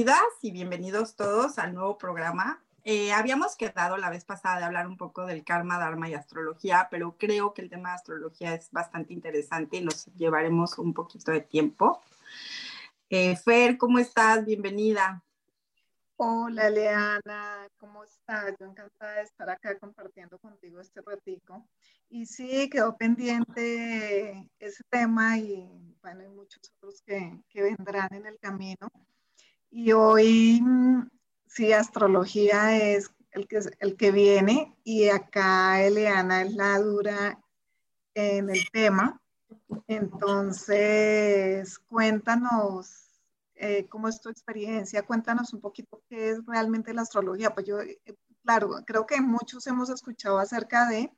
Bienvenidas y bienvenidos todos al nuevo programa. Eh, habíamos quedado la vez pasada de hablar un poco del karma, dharma y astrología, pero creo que el tema de astrología es bastante interesante y nos llevaremos un poquito de tiempo. Eh, Fer, ¿cómo estás? Bienvenida. Hola, Leana, ¿cómo estás? Yo encantada de estar acá compartiendo contigo este ratico. Y sí, quedó pendiente ese tema y bueno, hay muchos otros que, que vendrán en el camino. Y hoy, mm, sí, astrología es el que, el que viene y acá Eliana es la dura en el tema. Entonces, cuéntanos eh, cómo es tu experiencia, cuéntanos un poquito qué es realmente la astrología. Pues yo, eh, claro, creo que muchos hemos escuchado acerca de,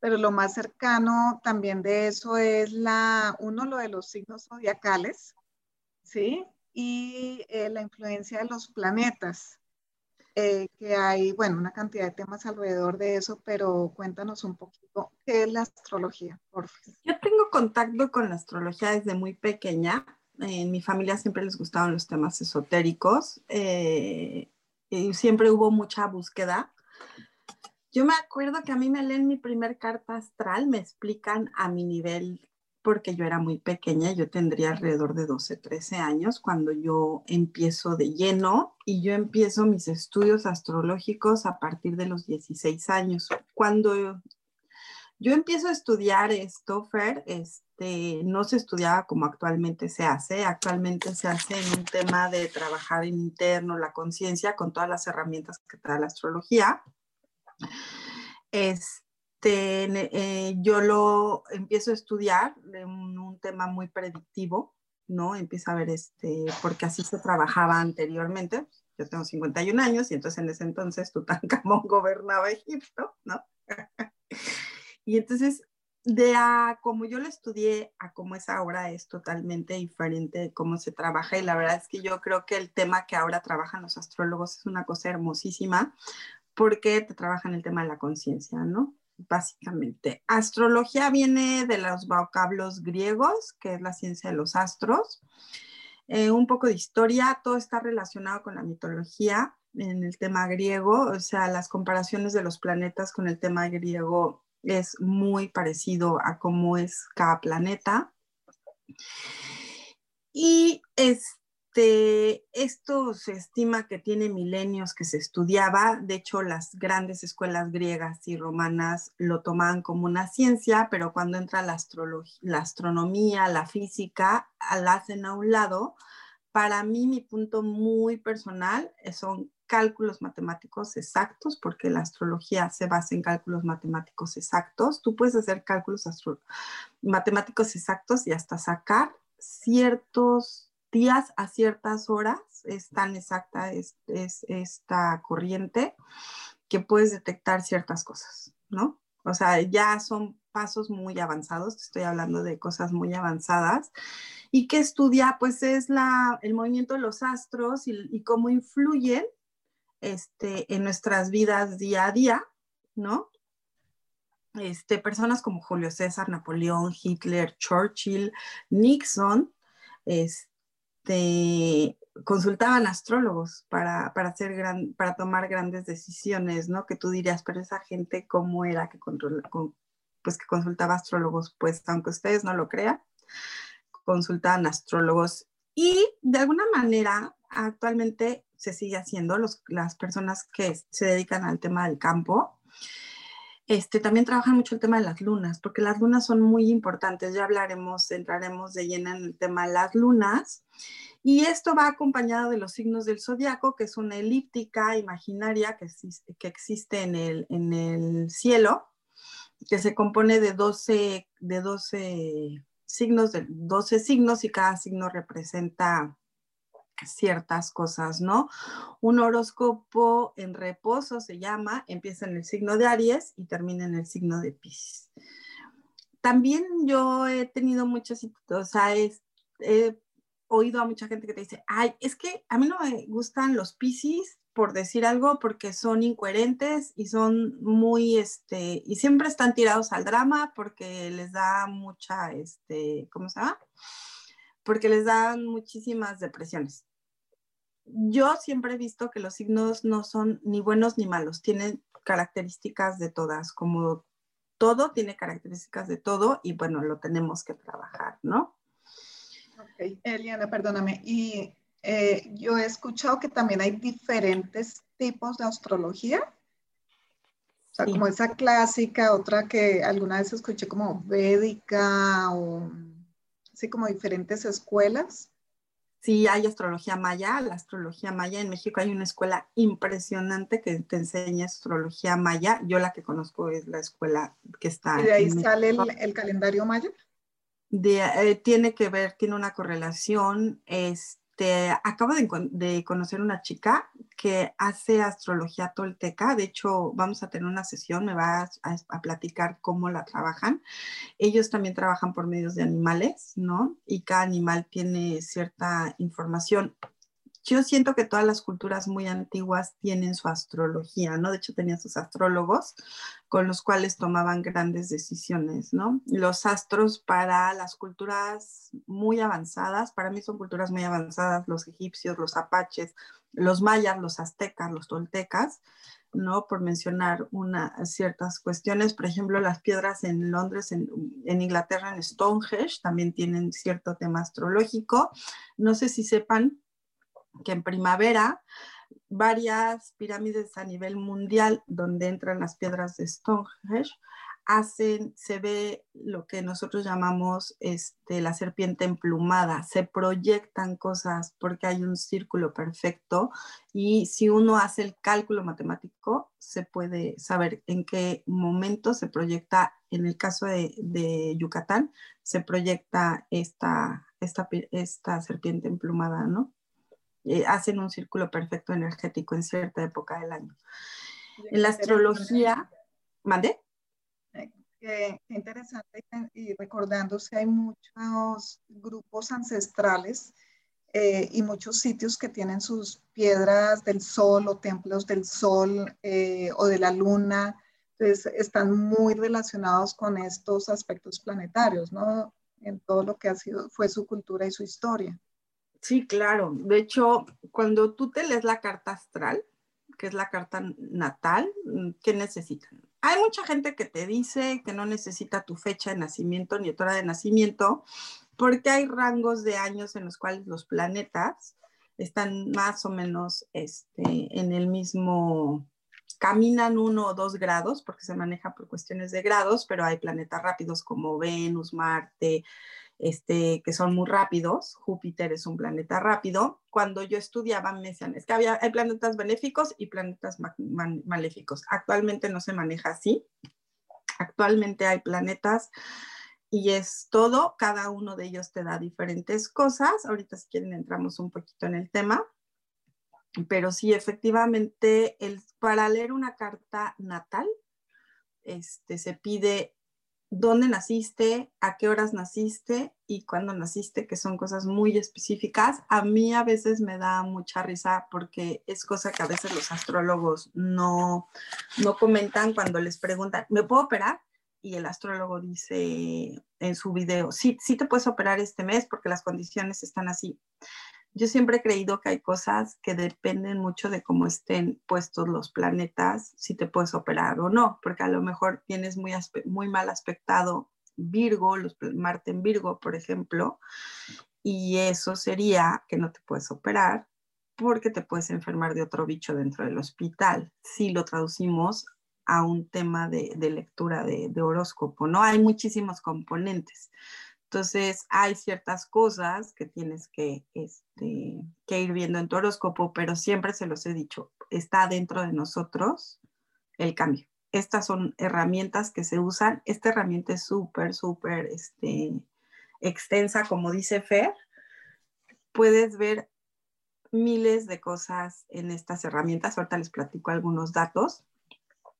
pero lo más cercano también de eso es la, uno, lo de los signos zodiacales, ¿sí? Y eh, la influencia de los planetas, eh, que hay, bueno, una cantidad de temas alrededor de eso, pero cuéntanos un poquito qué es la astrología, por favor. Yo tengo contacto con la astrología desde muy pequeña. En mi familia siempre les gustaban los temas esotéricos eh, y siempre hubo mucha búsqueda. Yo me acuerdo que a mí me leen mi primer carta astral, me explican a mi nivel porque yo era muy pequeña, yo tendría alrededor de 12, 13 años cuando yo empiezo de lleno y yo empiezo mis estudios astrológicos a partir de los 16 años. Cuando yo empiezo a estudiar esto, Fer, este, no se estudiaba como actualmente se hace. Actualmente se hace en un tema de trabajar en interno, la conciencia, con todas las herramientas que te da la astrología. Este, este, eh, yo lo empiezo a estudiar de un, tema muy predictivo, ¿no? Empieza a ver, este, porque así se trabajaba anteriormente. Yo tengo 51 años y entonces en ese entonces Tutankamón gobernaba Egipto, ¿no? y entonces, de a como yo lo estudié a cómo es ahora es totalmente diferente de cómo se trabaja y la verdad es que yo creo que el tema que ahora trabajan los astrólogos es una cosa hermosísima porque te trabajan el tema de la conciencia, ¿no? Básicamente. Astrología viene de los vocablos griegos, que es la ciencia de los astros. Eh, un poco de historia, todo está relacionado con la mitología en el tema griego, o sea, las comparaciones de los planetas con el tema griego es muy parecido a cómo es cada planeta. Y es, este, esto se estima que tiene milenios que se estudiaba, de hecho las grandes escuelas griegas y romanas lo tomaban como una ciencia, pero cuando entra la, la astronomía, la física, la hacen a un lado. Para mí, mi punto muy personal son cálculos matemáticos exactos, porque la astrología se basa en cálculos matemáticos exactos. Tú puedes hacer cálculos matemáticos exactos y hasta sacar ciertos días a ciertas horas, es tan exacta es, esta corriente que puedes detectar ciertas cosas, ¿no? O sea, ya son pasos muy avanzados, estoy hablando de cosas muy avanzadas, y que estudia, pues, es la, el movimiento de los astros y, cómo influyen este, en nuestras vidas día a día, ¿no? Este, personas como Julio César, Napoleón, Hitler, Churchill, Nixon, este, este, consultaban astrólogos para, hacer gran, para tomar grandes decisiones, ¿no? Que tú dirías, pero esa gente, ¿cómo era que, pues que consultaba astrólogos? Pues aunque ustedes no lo crean, consultaban astrólogos y de alguna manera actualmente se sigue haciendo, los, las personas que se dedican al tema del campo, este, también trabajan mucho el tema de las lunas, porque las lunas son muy importantes. Ya hablaremos, entraremos de lleno en el tema de las lunas. Y esto va acompañado de los signos del zodiaco, que es una elíptica imaginaria que existe, que existe en, el, en el cielo, que se compone de 12, de 12 signos, de 12 signos y cada signo representa ciertas cosas, ¿no? Un horóscopo en reposo se llama, empieza en el signo de Aries y termina en el signo de Pisces. También yo he tenido muchas, o sea, he, oído a mucha gente que te dice, ay, es que a mí no me gustan los Pisces por decir algo, porque son incoherentes y son muy, este, y siempre están tirados al drama porque les da mucha, este, ¿cómo se llama? Porque les dan muchísimas depresiones yo siempre he visto que los signos no son ni buenos ni malos, tienen características de todas, como todo tiene características de todo y bueno, lo tenemos que trabajar, ¿no? Ok, Eliana, perdóname. Y eh, yo he escuchado que también hay diferentes tipos de astrología. O sea, como esa clásica, otra que alguna vez escuché como védica o así como diferentes escuelas. Sí, hay astrología maya, la astrología maya. En México hay una escuela impresionante que te enseña astrología maya. Yo la que conozco es la escuela que está. ¿Y de ahí sale el, calendario maya? Eh, tiene que ver, tiene una correlación. Es, este, acabo de, conocer una chica que hace astrología tolteca. De hecho, vamos a tener una sesión, me va a, platicar cómo la trabajan. Ellos también trabajan por medios de animales, ¿no? Y cada animal tiene cierta información yo siento que todas las culturas muy antiguas tienen su astrología, ¿no? De hecho, tenían sus astrólogos con los cuales tomaban grandes decisiones, ¿no? Los astros para las culturas muy avanzadas, para mí son culturas muy avanzadas, los egipcios, los apaches, los mayas, los aztecas, los toltecas, ¿no? Por mencionar una, ciertas cuestiones, por ejemplo, las piedras en Londres, en, en, Inglaterra, en Stonehenge, también tienen cierto tema astrológico. No sé si sepan que en primavera varias pirámides a nivel mundial donde entran las piedras de Stonehenge hacen, se ve lo que nosotros llamamos este, la serpiente emplumada, se proyectan cosas porque hay un círculo perfecto y si uno hace el cálculo matemático se puede saber en qué momento se proyecta, en el caso de, de Yucatán, se proyecta esta, esta, esta serpiente emplumada, ¿no? Eh, hacen un círculo perfecto energético en cierta época del año. En la astrología, ¿mandé? Eh, qué, interesante y recordándose hay muchos grupos ancestrales eh, y muchos sitios que tienen sus piedras del sol o templos del sol o de la luna, entonces están muy relacionados con estos aspectos planetarios, ¿no? En todo lo que ha sido, fue su cultura y su historia. Sí, claro. De hecho, cuando tú te lees la carta astral, que es la carta natal, ¿qué necesitan? Hay mucha gente que te dice que no necesita tu fecha de nacimiento ni tu hora de nacimiento, porque hay rangos de años en los cuales los planetas están más o menos este, en el mismo, caminan uno o dos grados, porque se maneja por cuestiones de grados, pero hay planetas rápidos como Venus, Marte, este, que son muy rápidos. Júpiter es un planeta rápido. Cuando yo estudiaba me es que había, hay planetas benéficos y planetas maléficos. Actualmente no se maneja así. Actualmente hay planetas y es todo, cada uno de ellos te da diferentes cosas. Ahorita si quieren entramos un poquito en el tema. Pero sí, efectivamente, el, para leer una carta natal, este, se pide dónde naciste, a qué horas naciste y cuándo naciste, que son cosas muy específicas. A mí a veces me da mucha risa porque es cosa que a veces los astrólogos no, no comentan cuando les preguntan, ¿me puedo operar? Y el astrólogo dice en su video, sí, sí te puedes operar este mes porque las condiciones están así yo siempre he creído que hay cosas que dependen mucho de cómo estén puestos los planetas, si te puedes operar o no, porque a lo mejor tienes muy, muy mal aspectado Virgo, los, Marte en Virgo, por ejemplo, y eso sería que no te puedes operar porque te puedes enfermar de otro bicho dentro del hospital, si lo traducimos a un tema de, lectura de, horóscopo, ¿no? Hay muchísimos componentes. Entonces, hay ciertas cosas que tienes que, este, que ir viendo en tu horóscopo, pero siempre se los he dicho, está dentro de nosotros el cambio. Estas son herramientas que se usan. Esta herramienta es súper, súper este, extensa, como dice Fer. Puedes ver miles de cosas en estas herramientas. Ahorita les platico algunos datos,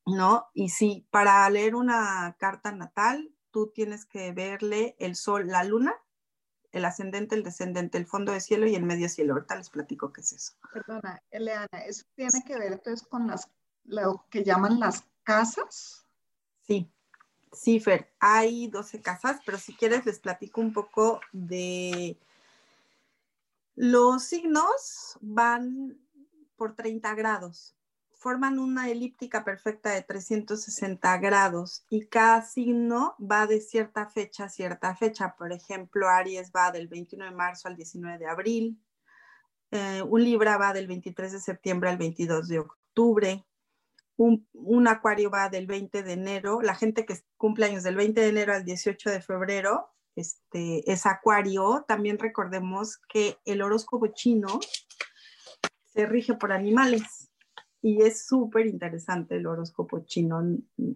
¿no? Y sí, para leer una carta natal, tú tienes que verle el sol, la luna, el ascendente, el descendente, el fondo de cielo y el medio cielo. Ahorita les platico qué es eso. Perdona, Eleana, ¿eso tiene que ver entonces con las, lo que llaman las casas? Sí, sí, Fer, hay 12 casas, pero si quieres les platico un poco de los signos van por 30 grados, forman una elíptica perfecta de 360 grados y cada signo va de cierta fecha a cierta fecha. Por ejemplo, Aries va del 21 de marzo al 19 de abril, eh, un Libra va del 23 de septiembre al 22 de octubre, un, un, Acuario va del 20 de enero, la gente que cumple años del 20 de enero al 18 de febrero este, es Acuario, también recordemos que el horóscopo chino se rige por animales y es súper interesante el horóscopo chino,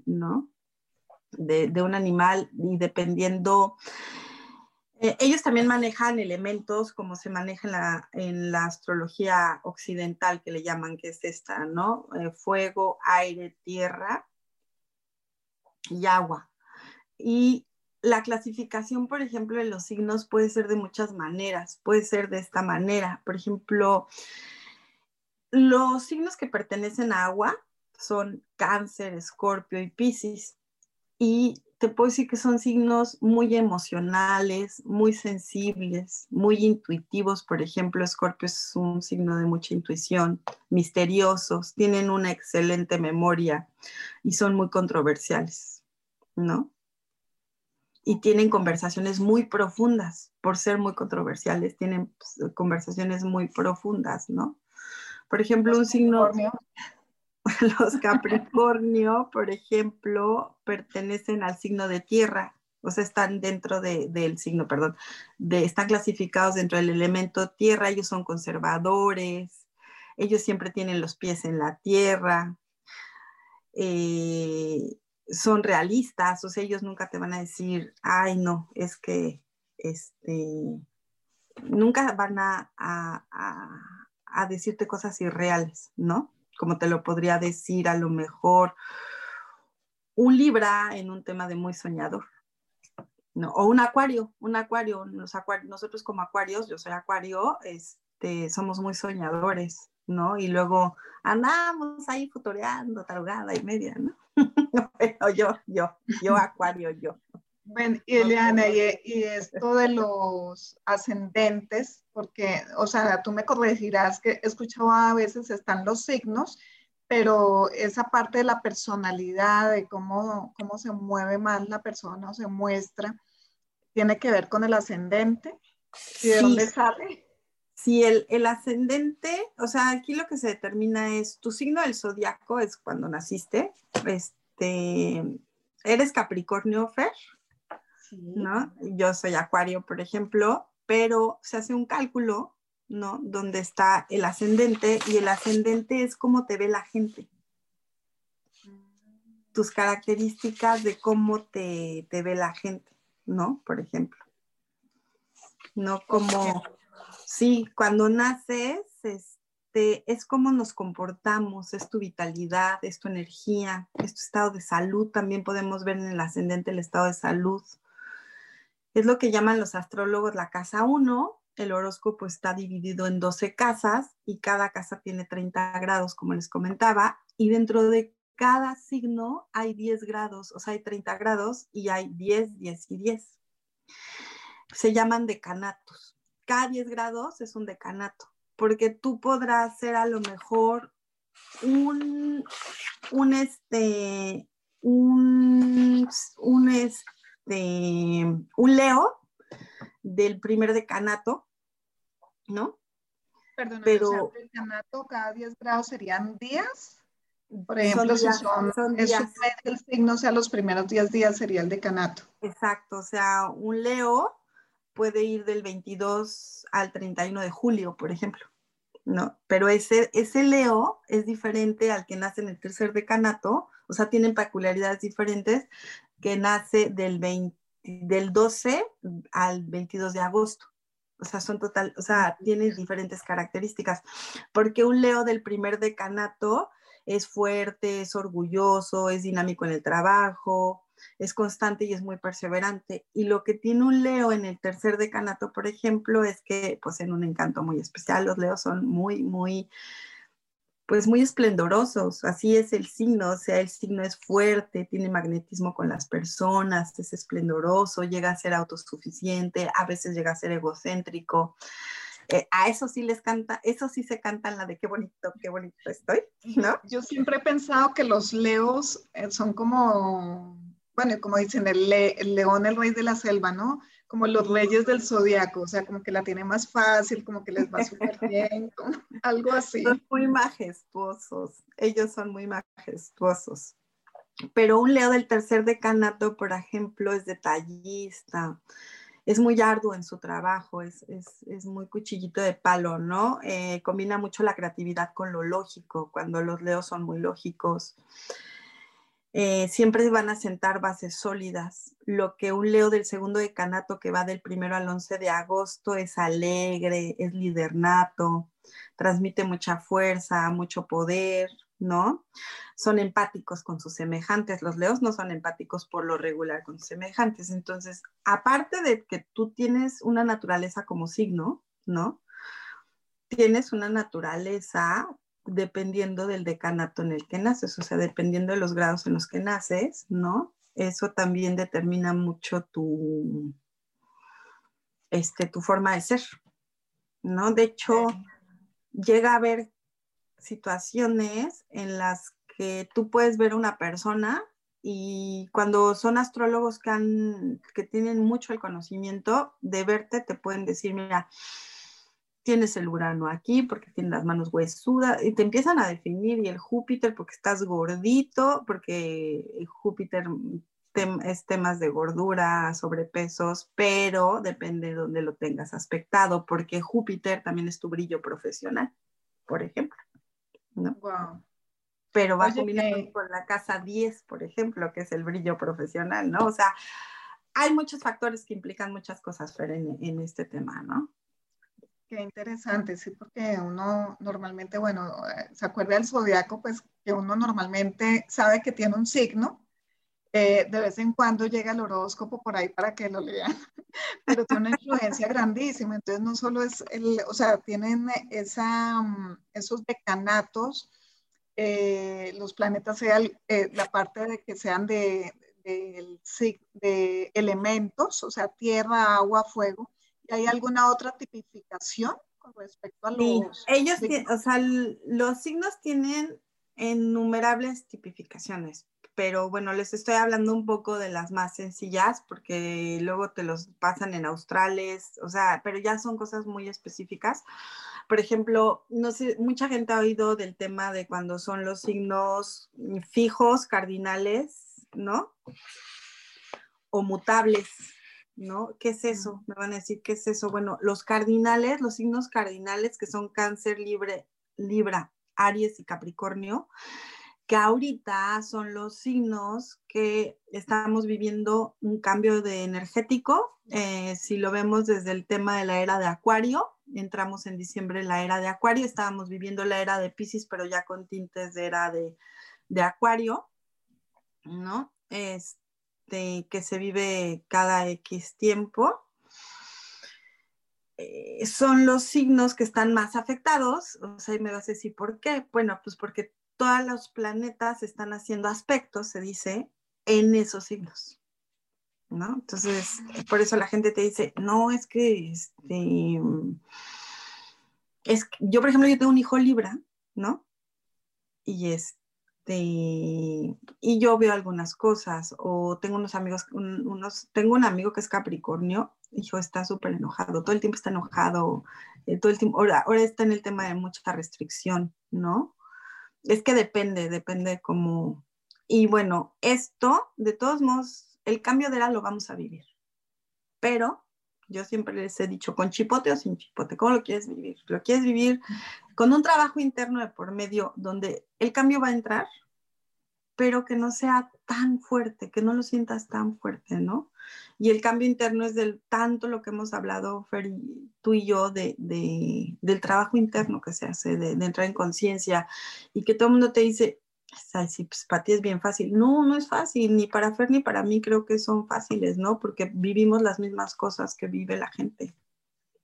¿no? De, un animal y dependiendo, eh, ellos también manejan elementos como se maneja en la, en la, astrología occidental que le llaman, que es esta, ¿no? Eh, fuego, aire, tierra y agua. Y la clasificación, por ejemplo, de los signos puede ser de muchas maneras. Puede ser de esta manera. Por ejemplo, los signos que pertenecen a agua son cáncer, escorpio y piscis. Y te puedo decir que son signos muy emocionales, muy sensibles, muy intuitivos. Por ejemplo, Escorpio es un signo de mucha intuición, misteriosos, tienen una excelente memoria y son muy controversiales, ¿no? y tienen conversaciones muy profundas, por ser muy controversiales, tienen pues, conversaciones muy profundas, ¿no? Por ejemplo, un signo, los Capricornio, por ejemplo, pertenecen al signo de tierra, o sea, están dentro del signo, perdón, de, están clasificados dentro del elemento tierra, ellos son conservadores, ellos siempre tienen los pies en la tierra. Eh, son realistas, o sea, ellos nunca te van a decir, ay, no, es que, este, nunca van a, a, decirte cosas irreales, ¿no? Como te lo podría decir a lo mejor un Libra en un tema de muy soñador, ¿no? O un acuario, un acuario, nosotros como acuarios, yo soy acuario, este, somos muy soñadores, ¿no? Y luego andamos ahí futureando, tarugada y media, ¿no? bueno, yo, yo, yo acuario, yo. Bueno, y Eliana, y, esto de los ascendentes, porque, o sea, tú me corregirás que he escuchado a veces están los signos, pero esa parte de la personalidad, de cómo, cómo se mueve más la persona o se muestra, tiene que ver con el ascendente. ¿Y de dónde sale? si el, ascendente, o sea, aquí lo que se determina es tu signo del zodiaco, es cuando naciste, este, eres Capricornio, Fer, ¿no? Yo soy Acuario, por ejemplo, pero se hace un cálculo, ¿no? Donde está el ascendente y el ascendente es cómo te ve la gente. Tus características de cómo te, te ve la gente, ¿no? Por ejemplo. No como Sí, cuando naces, este, es cómo nos comportamos, es tu vitalidad, es tu energía, es tu estado de salud. También podemos ver en el ascendente el estado de salud. Es lo que llaman los astrólogos la casa 1. El horóscopo está dividido en 12 casas y cada casa tiene 30 grados, como les comentaba. Y dentro de cada signo hay 10 grados, o sea, hay 30 grados y hay 10, 10 y 10. Se llaman decanatos cada 10 grados es un decanato, porque tú podrás ser a lo mejor un, un este, un, un este, un Leo del primer decanato, ¿no? Perdón, pero el decanato cada 10 grados serían días. Por ejemplo, si son, es el signo, sea, los primeros 10 días sería el decanato. Exacto, o sea, un Leo puede ir del 22 al 31 de julio, por ejemplo, ¿no? Pero ese, ese Leo es diferente al que nace en el tercer decanato, o sea, tienen peculiaridades diferentes, que nace del, 20, del 12 al 22 de agosto. O sea, son total, o sea, tiene diferentes características, porque un Leo del primer decanato es fuerte, es orgulloso, es dinámico en el trabajo, es constante y es muy perseverante. Y lo que tiene un Leo en el tercer decanato, por ejemplo, es que pues en un encanto muy especial, los Leos son muy, muy, pues muy esplendorosos. Así es el signo, o sea, el signo es fuerte, tiene magnetismo con las personas, es esplendoroso, llega a ser autosuficiente, a veces llega a ser egocéntrico. Eh, a eso sí les canta, eso sí se cantan la de qué bonito, qué bonito estoy, ¿no? Yo siempre he pensado que los leos eh, son como, bueno, como dicen, el, león, el rey de la selva, ¿no? Como los reyes del zodiaco, o sea, como que la tiene más fácil, como que les va súper bien, algo así. Son muy majestuosos, ellos son muy majestuosos. Pero un leo del tercer decanato, por ejemplo, es detallista, es muy arduo en su trabajo, es, muy cuchillito de palo, ¿no? Eh, combina mucho la creatividad con lo lógico, cuando los leos son muy lógicos. Eh, siempre van a sentar bases sólidas. Lo que un leo del segundo decanato que va del primero al 11 de agosto es alegre, es lidernato, transmite mucha fuerza, mucho poder, ¿no? Son empáticos con sus semejantes. Los leos no son empáticos por lo regular con sus semejantes. Entonces, aparte de que tú tienes una naturaleza como signo, ¿no? Tienes una naturaleza dependiendo del decanato en el que naces, o sea, dependiendo de los grados en los que naces, ¿no? Eso también determina mucho tu, este, tu forma de ser, ¿no? De hecho, llega a haber situaciones en las que tú puedes ver una persona y cuando son astrólogos que, que tienen mucho el conocimiento de verte, te pueden decir, mira, tienes el Urano aquí porque tienes las manos huesudas y te empiezan a definir y el Júpiter porque estás gordito, porque Júpiter es temas de gordura, sobrepesos, pero depende de dónde lo tengas aspectado, porque Júpiter también es tu brillo profesional, por ejemplo. ¿no? Pero va combinando con la casa 10, por ejemplo, que es el brillo profesional, ¿no? O sea, hay muchos factores que implican muchas cosas, en, en este tema, ¿no? Qué interesante, sí, porque uno normalmente, bueno, eh, se acuerda del zodiaco, pues que uno normalmente sabe que tiene un signo, eh, de vez en cuando llega el horóscopo por ahí para que lo lean, pero tiene una influencia grandísima. Entonces, no solo es el, o sea, tienen esa, mm, esos decanatos, eh, los planetas sean eh, la parte de que sean de, elementos, o sea, tierra, agua, fuego. ¿Y hay alguna otra tipificación con respecto a los... ellos, o sea, los signos tienen innumerables tipificaciones pero bueno, les estoy hablando un poco de las más sencillas porque luego te los pasan en australes, o sea, pero ya son cosas muy específicas. Por ejemplo, no sé, mucha gente ha oído del tema de cuando son los signos fijos, cardinales, ¿no? O mutables, ¿no? ¿Qué es eso? Me van a decir, ¿qué es eso? Bueno, los cardinales, los signos cardinales que son cáncer, libre, libra, Aries y Capricornio, que ahorita son los signos que estamos viviendo un cambio de energético. Eh, si lo vemos desde el tema de la era de Acuario, entramos en diciembre en la era de Acuario, estábamos viviendo la era de Pisces, pero ya con tintes de era de, Acuario, ¿no? Este, que se vive cada X tiempo. Eh, son los signos que están más afectados, o sea, y me vas a decir, ¿por qué? Bueno, pues porque todos los planetas están haciendo aspectos, se dice, en esos signos. ¿No? Entonces, por eso la gente te dice, no, es que este, es yo, por ejemplo, yo tengo un hijo Libra, ¿no? Y este, y yo veo algunas cosas, o tengo unos amigos, unos, tengo un amigo que es Capricornio, hijo está súper enojado, todo el tiempo está enojado, eh, todo el tiempo, ahora, está en el tema de mucha restricción, ¿no? es que depende, depende cómo. Y bueno, esto, de todos modos, el cambio de era lo vamos a vivir. Pero yo siempre les he dicho, con chipote o sin chipote, ¿cómo lo quieres vivir? ¿Lo quieres vivir con un trabajo interno de por medio donde el cambio va a entrar, pero que no sea tan fuerte, que no lo sientas tan fuerte, ¿no? Y el cambio interno es del tanto lo que hemos hablado, Fer, tú y yo, de, del trabajo interno que se hace, de, entrar en conciencia y que todo el mundo te dice, Ay, sí, pues para ti es bien fácil. No, no es fácil, ni para Fer ni para mí creo que son fáciles, ¿no? Porque vivimos las mismas cosas que vive la gente,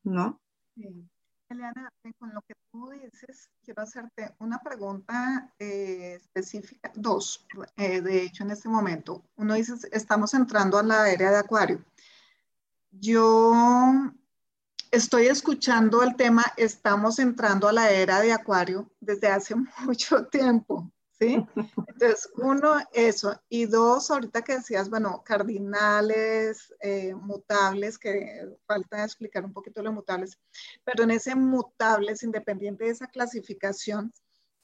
¿no? Sí. Eliana, con lo que tú dices, quiero hacerte una pregunta eh, específica, dos, eh, de hecho, en este momento. Uno dice, estamos entrando a la era de Acuario. Yo estoy escuchando el tema, estamos entrando a la era de Acuario desde hace mucho tiempo. Entonces, uno, eso. Y dos, ahorita que decías, bueno, cardinales, eh, mutables, que falta explicar un poquito los mutables, pero en ese mutables, independiente de esa clasificación,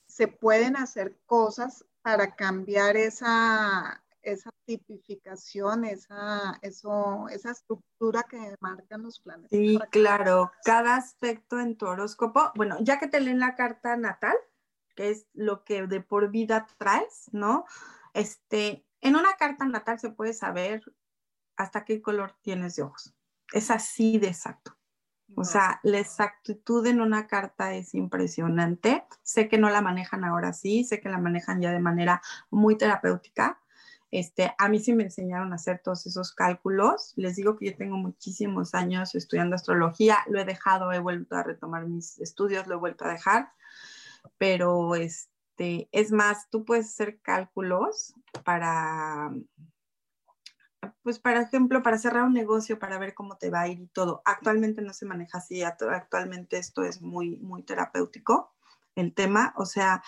se pueden hacer cosas para cambiar esa, esa tipificación, esa, eso, esa estructura que marcan los planetas. Sí, claro, cada aspecto en tu horóscopo, bueno, ya que te leen la carta natal, que es lo que de por vida traes, ¿no? Este, en una carta natal se puede saber hasta qué color tienes de ojos. Es así de exacto. O sea, la exactitud en una carta es impresionante. Sé que no la manejan ahora sí, sé que la manejan ya de manera muy terapéutica. Este, a mí sí me enseñaron a hacer todos esos cálculos. Les digo que yo tengo muchísimos años estudiando astrología, lo he dejado, he vuelto a retomar mis estudios, lo he vuelto a dejar pero este, es más, tú puedes hacer cálculos para, pues, por ejemplo, para cerrar un negocio, para ver cómo te va a ir y todo. Actualmente no se maneja así, actualmente esto es muy, muy terapéutico, el tema, o sea,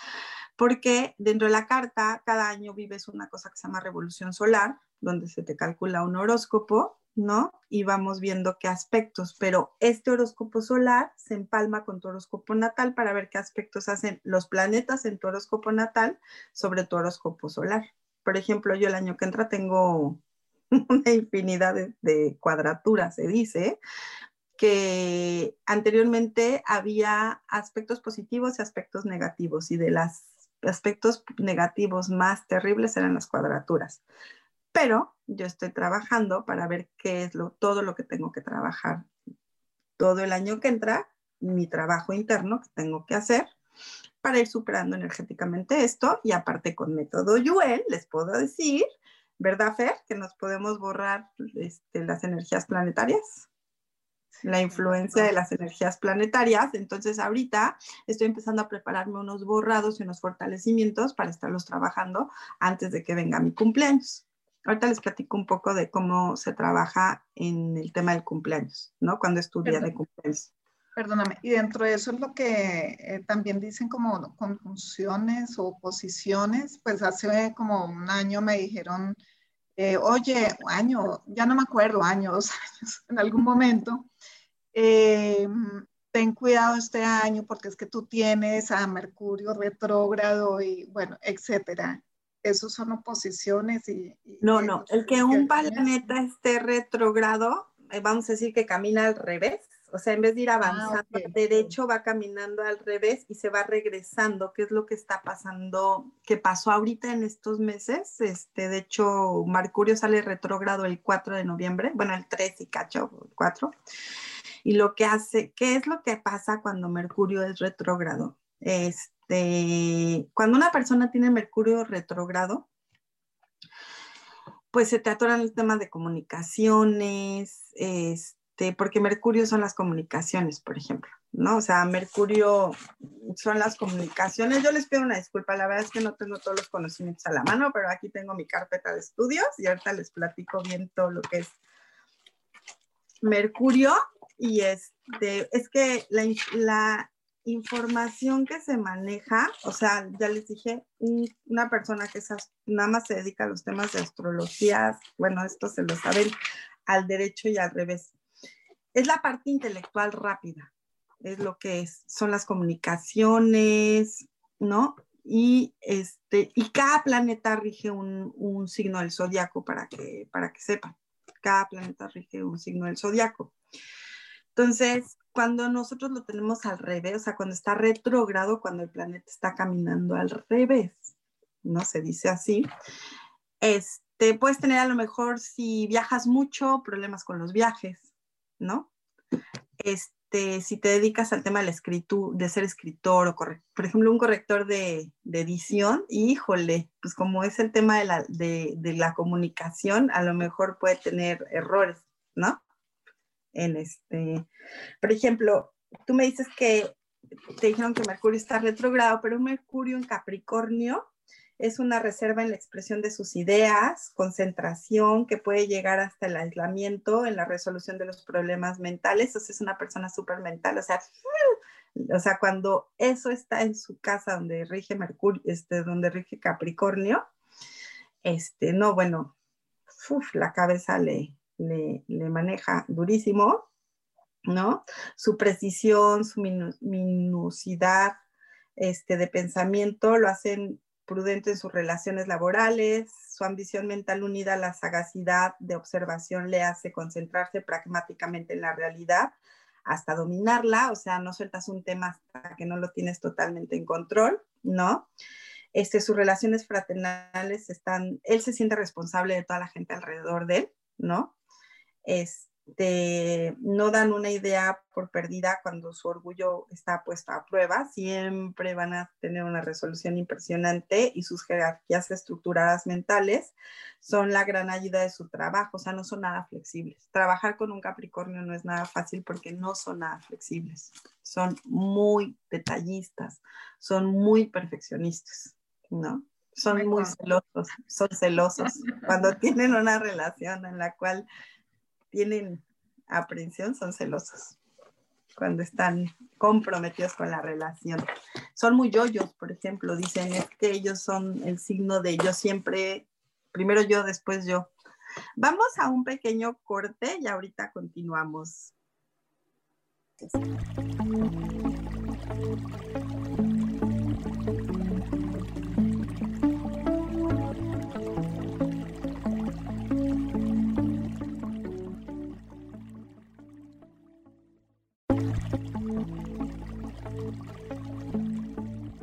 porque dentro de la carta, cada año vives una cosa que se llama revolución solar, donde se te calcula un horóscopo ¿no? Y vamos viendo qué aspectos, pero este horóscopo solar se empalma con tu horóscopo natal para ver qué aspectos hacen los planetas en tu horóscopo natal sobre tu horóscopo solar. Por ejemplo, yo el año que entra tengo una infinidad de, cuadraturas, se dice, que anteriormente había aspectos positivos y aspectos negativos, y de los aspectos negativos más terribles eran las cuadraturas pero yo estoy trabajando para ver qué es lo, todo lo que tengo que trabajar todo el año que entra, mi trabajo interno que tengo que hacer para ir superando energéticamente esto y aparte con método Yuel les puedo decir, ¿verdad Fer? Que nos podemos borrar este, las energías planetarias la influencia de las energías planetarias. Entonces ahorita estoy empezando a prepararme unos borrados y unos fortalecimientos para estarlos trabajando antes de que venga mi cumpleaños. Ahorita les platico un poco de cómo se trabaja en el tema del cumpleaños, ¿no? Cuando estudia de cumpleaños. Perdóname, y dentro de eso es lo que eh, también dicen como conjunciones o posiciones, pues hace como un año me dijeron, eh, oye, año, ya no me acuerdo, años, años, en algún momento, eh, ten cuidado este año porque es que tú tienes a Mercurio retrógrado y bueno, etcétera esos son oposiciones y... no, no, el que un planeta esté retrógrado, eh, vamos a decir que camina al revés, o sea, en vez de ir ah, avanzando derecho, va caminando al revés y se va regresando, ¿Qué es lo que está pasando, que pasó ahorita en estos meses. Este, de hecho, Mercurio sale retrógrado el 4 de noviembre, bueno, el 3 y cacho, el 4. Y lo que hace, ¿qué es lo que pasa cuando Mercurio es retrógrado? Este, este, cuando una persona tiene Mercurio retrógrado, pues se te atoran el tema de comunicaciones, este, porque Mercurio son las comunicaciones, por ejemplo, ¿no? O sea, Mercurio son las comunicaciones. Yo les pido una disculpa, la verdad es que no tengo todos los conocimientos a la mano, pero aquí tengo mi carpeta de estudios y ahorita les platico bien todo lo que es Mercurio. Y este, es que la información que se maneja, o sea, ya les dije, una persona que nada más se dedica a los temas de astrología, bueno, esto se lo saben al derecho y al revés. Es la parte intelectual rápida, es lo que es, son las comunicaciones, ¿no? Y, este, y cada planeta rige un, signo del zodiaco para que, para que sepan. Cada planeta rige un signo del zodiaco. Entonces, cuando nosotros lo tenemos al revés, o sea, cuando está retrógrado, cuando el planeta está caminando al revés, ¿no? Se dice así. Este, puedes tener a lo mejor si viajas mucho, problemas con los viajes, ¿no? Este, si te dedicas al tema de la escritura, de ser escritor o por ejemplo un corrector de, edición, híjole, pues como es el tema de la, de, de la comunicación, a lo mejor puede tener errores, ¿no? En este, por ejemplo, tú me dices que te dijeron que Mercurio está retrogrado, pero un Mercurio en Capricornio es una reserva en la expresión de sus ideas, concentración que puede llegar hasta el aislamiento en la resolución de los problemas mentales. O sea, es una persona súper mental. O sea, o sea, cuando eso está en su casa donde rige Mercurio, este, donde rige Capricornio, este, no, bueno, la cabeza le, le, maneja durísimo, ¿no? Su precisión, su minucidad este, de pensamiento lo hacen prudente en sus relaciones laborales, su ambición mental unida a la sagacidad de observación le hace concentrarse pragmáticamente en la realidad hasta dominarla, o sea, no sueltas un tema hasta que no lo tienes totalmente en control, ¿no? Este, sus relaciones fraternales están, él se siente responsable de toda la gente alrededor de él, ¿no? Es, no dan una idea por perdida cuando su orgullo está puesto a prueba, siempre van a tener una resolución impresionante y sus jerarquías estructuradas mentales son la gran ayuda de su trabajo, o sea, no son nada flexibles. Trabajar con un Capricornio no es nada fácil porque no son nada flexibles, son muy detallistas, son muy perfeccionistas, ¿no? Son muy celosos, son celosos. Cuando tienen una relación en la cual tienen aprensión son celosos cuando están comprometidos con la relación. Son muy yoyos, por ejemplo, dicen es que ellos son el signo de yo siempre, primero yo, después yo. Vamos a un pequeño corte y ahorita continuamos.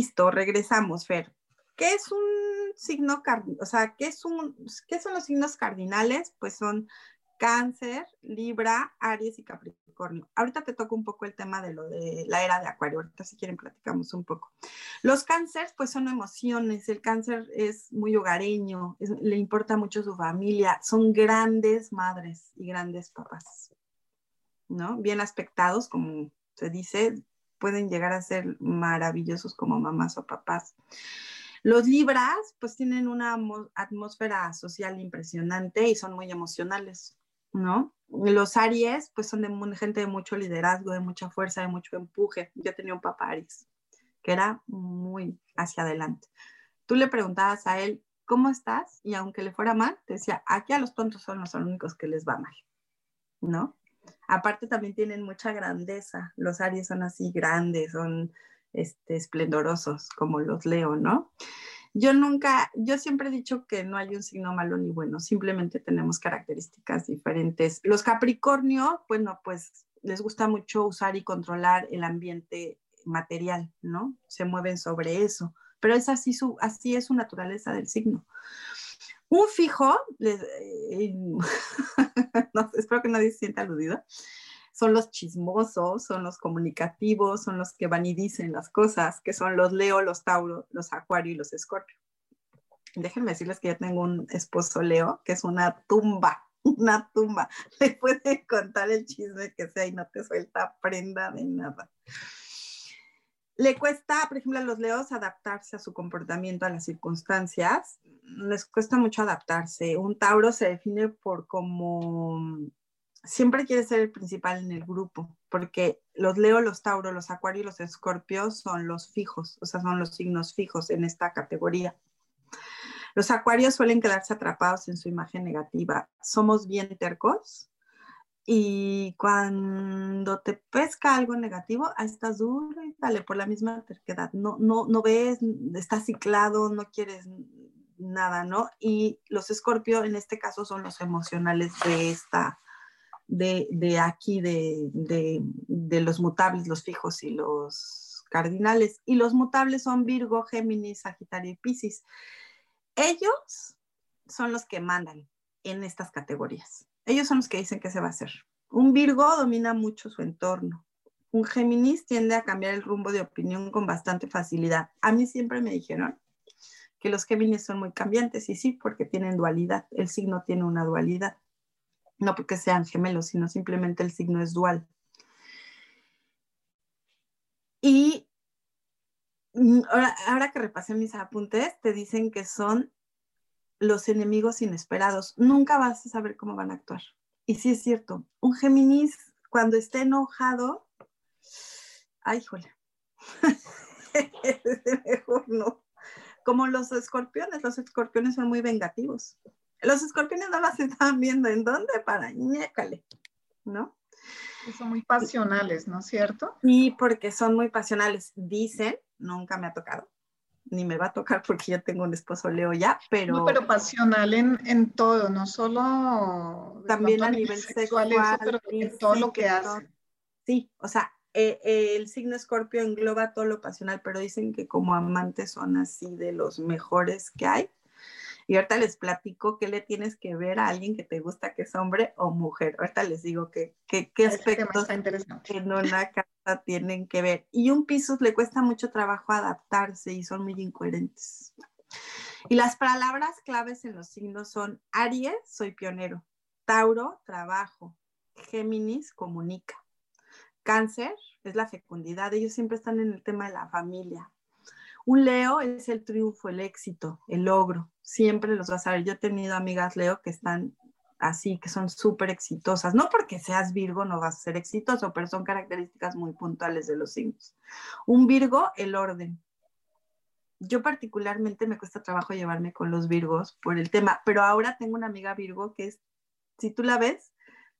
Listo, regresamos, Fer. ¿Qué es un signo? O sea, ¿qué, es un, ¿qué son los signos cardinales? Pues son Cáncer, Libra, Aries y Capricornio. Ahorita te toco un poco el tema de lo de la era de Acuario. Ahorita si quieren platicamos un poco. Los cánceres pues son emociones. El cáncer es muy hogareño, le importa mucho su familia. Son grandes madres y grandes papás, ¿no? Bien aspectados, como se dice, pueden llegar a ser maravillosos como mamás o papás. Los libras pues tienen una atmósfera social impresionante y son muy emocionales. ¿no? Los Aries, pues son de gente de mucho liderazgo, de mucha fuerza, de mucho empuje. Yo tenía un papá Aries, que era muy hacia adelante. Tú le preguntabas a él, ¿cómo estás? Y aunque le fuera mal, te decía, aquí a los tontos son los únicos que les va mal, ¿no? Aparte también tienen mucha grandeza. Los Aries son así grandes, son este, esplendorosos, como los Leo, ¿no? Yo nunca, yo siempre he dicho que no hay un signo malo ni bueno, simplemente tenemos características diferentes. Los Capricornio, bueno, pues les gusta mucho usar y controlar el ambiente material, ¿no? Se mueven sobre eso, pero es así, su, así es su naturaleza del signo. Un fijo, eh, espero que nadie se sienta aludido, son los chismosos, son los comunicativos, son los que van y dicen las cosas, que son los Leo, los Tauro, los Acuario y los Escorpio. Déjenme decirles que ya tengo un esposo Leo, que es una tumba, una tumba. Le puede contar el chisme que sea y no te suelta prenda de nada. Le cuesta, por ejemplo, a los leos adaptarse a su comportamiento, a las circunstancias. Les cuesta mucho adaptarse. Un Tauro se define por como siempre quiere ser el principal en el grupo, porque los Leo, los Tauro, los Acuario y los Escorpios son los fijos, o sea, son los signos fijos en esta categoría. Los Acuarios suelen quedarse atrapados en su imagen negativa. Somos bien tercos y cuando te pesca algo negativo, ahí estás duro y dale por la misma terquedad. No, no, no ves, estás ciclado, no quieres nada, ¿no? Y los Escorpio en este caso son los emocionales de esta de, aquí, de, los mutables, los fijos y los cardinales. Y los mutables son Virgo, Géminis, Sagitario y Piscis. Ellos son los que mandan en estas categorías. Ellos son los que dicen qué se va a hacer. Un Virgo domina mucho su entorno. Un Géminis tiende a cambiar el rumbo de opinión con bastante facilidad. A mí siempre me dijeron que los Géminis son muy cambiantes y sí, porque tienen dualidad. El signo tiene una dualidad no porque sean gemelos, sino simplemente el signo es dual. Y mm, ahora, que repasé mis apuntes, te dicen que son los enemigos inesperados. Nunca vas a saber cómo van a actuar. Y sí es cierto, un Géminis cuando esté enojado, ay, jole, mejor no. Como los escorpiones, los escorpiones son muy vengativos. Los escorpiones nada más estaban viendo en dónde para ñécale, ¿no? Son muy pasionales, ¿no es cierto? Y porque son muy pasionales. Dicen, nunca me ha tocado, ni me va a tocar porque yo tengo un esposo Leo ya, pero... No, pero pasional en, todo, no solo... También a nivel sexual, pero en todo lo que hace. Sí, o sea, eh, eh, el signo escorpio engloba todo lo pasional, pero dicen que como amantes son así de los mejores que hay. Y ahorita les platico qué le tienes que ver a alguien que te gusta, que es hombre o mujer. Ahorita les digo qué que, qué aspectos en una tienen que ver. Y un piso le cuesta mucho trabajo adaptarse y son muy incoherentes. Y las palabras claves en los signos son Aries, soy pionero. Tauro, trabajo. Géminis, comunica. Cáncer es la fecundidad. Ellos siempre están en el tema de la familia. Un Leo es el triunfo, el éxito, el logro. Siempre los vas a ver. Yo he tenido amigas Leo que están así, que son súper exitosas. No porque seas Virgo no vas a ser exitoso, pero son características muy puntuales de los signos. Un Virgo, el orden. Yo particularmente me cuesta trabajo llevarme con los Virgos por el tema, pero ahora tengo una amiga Virgo que es, si tú la ves,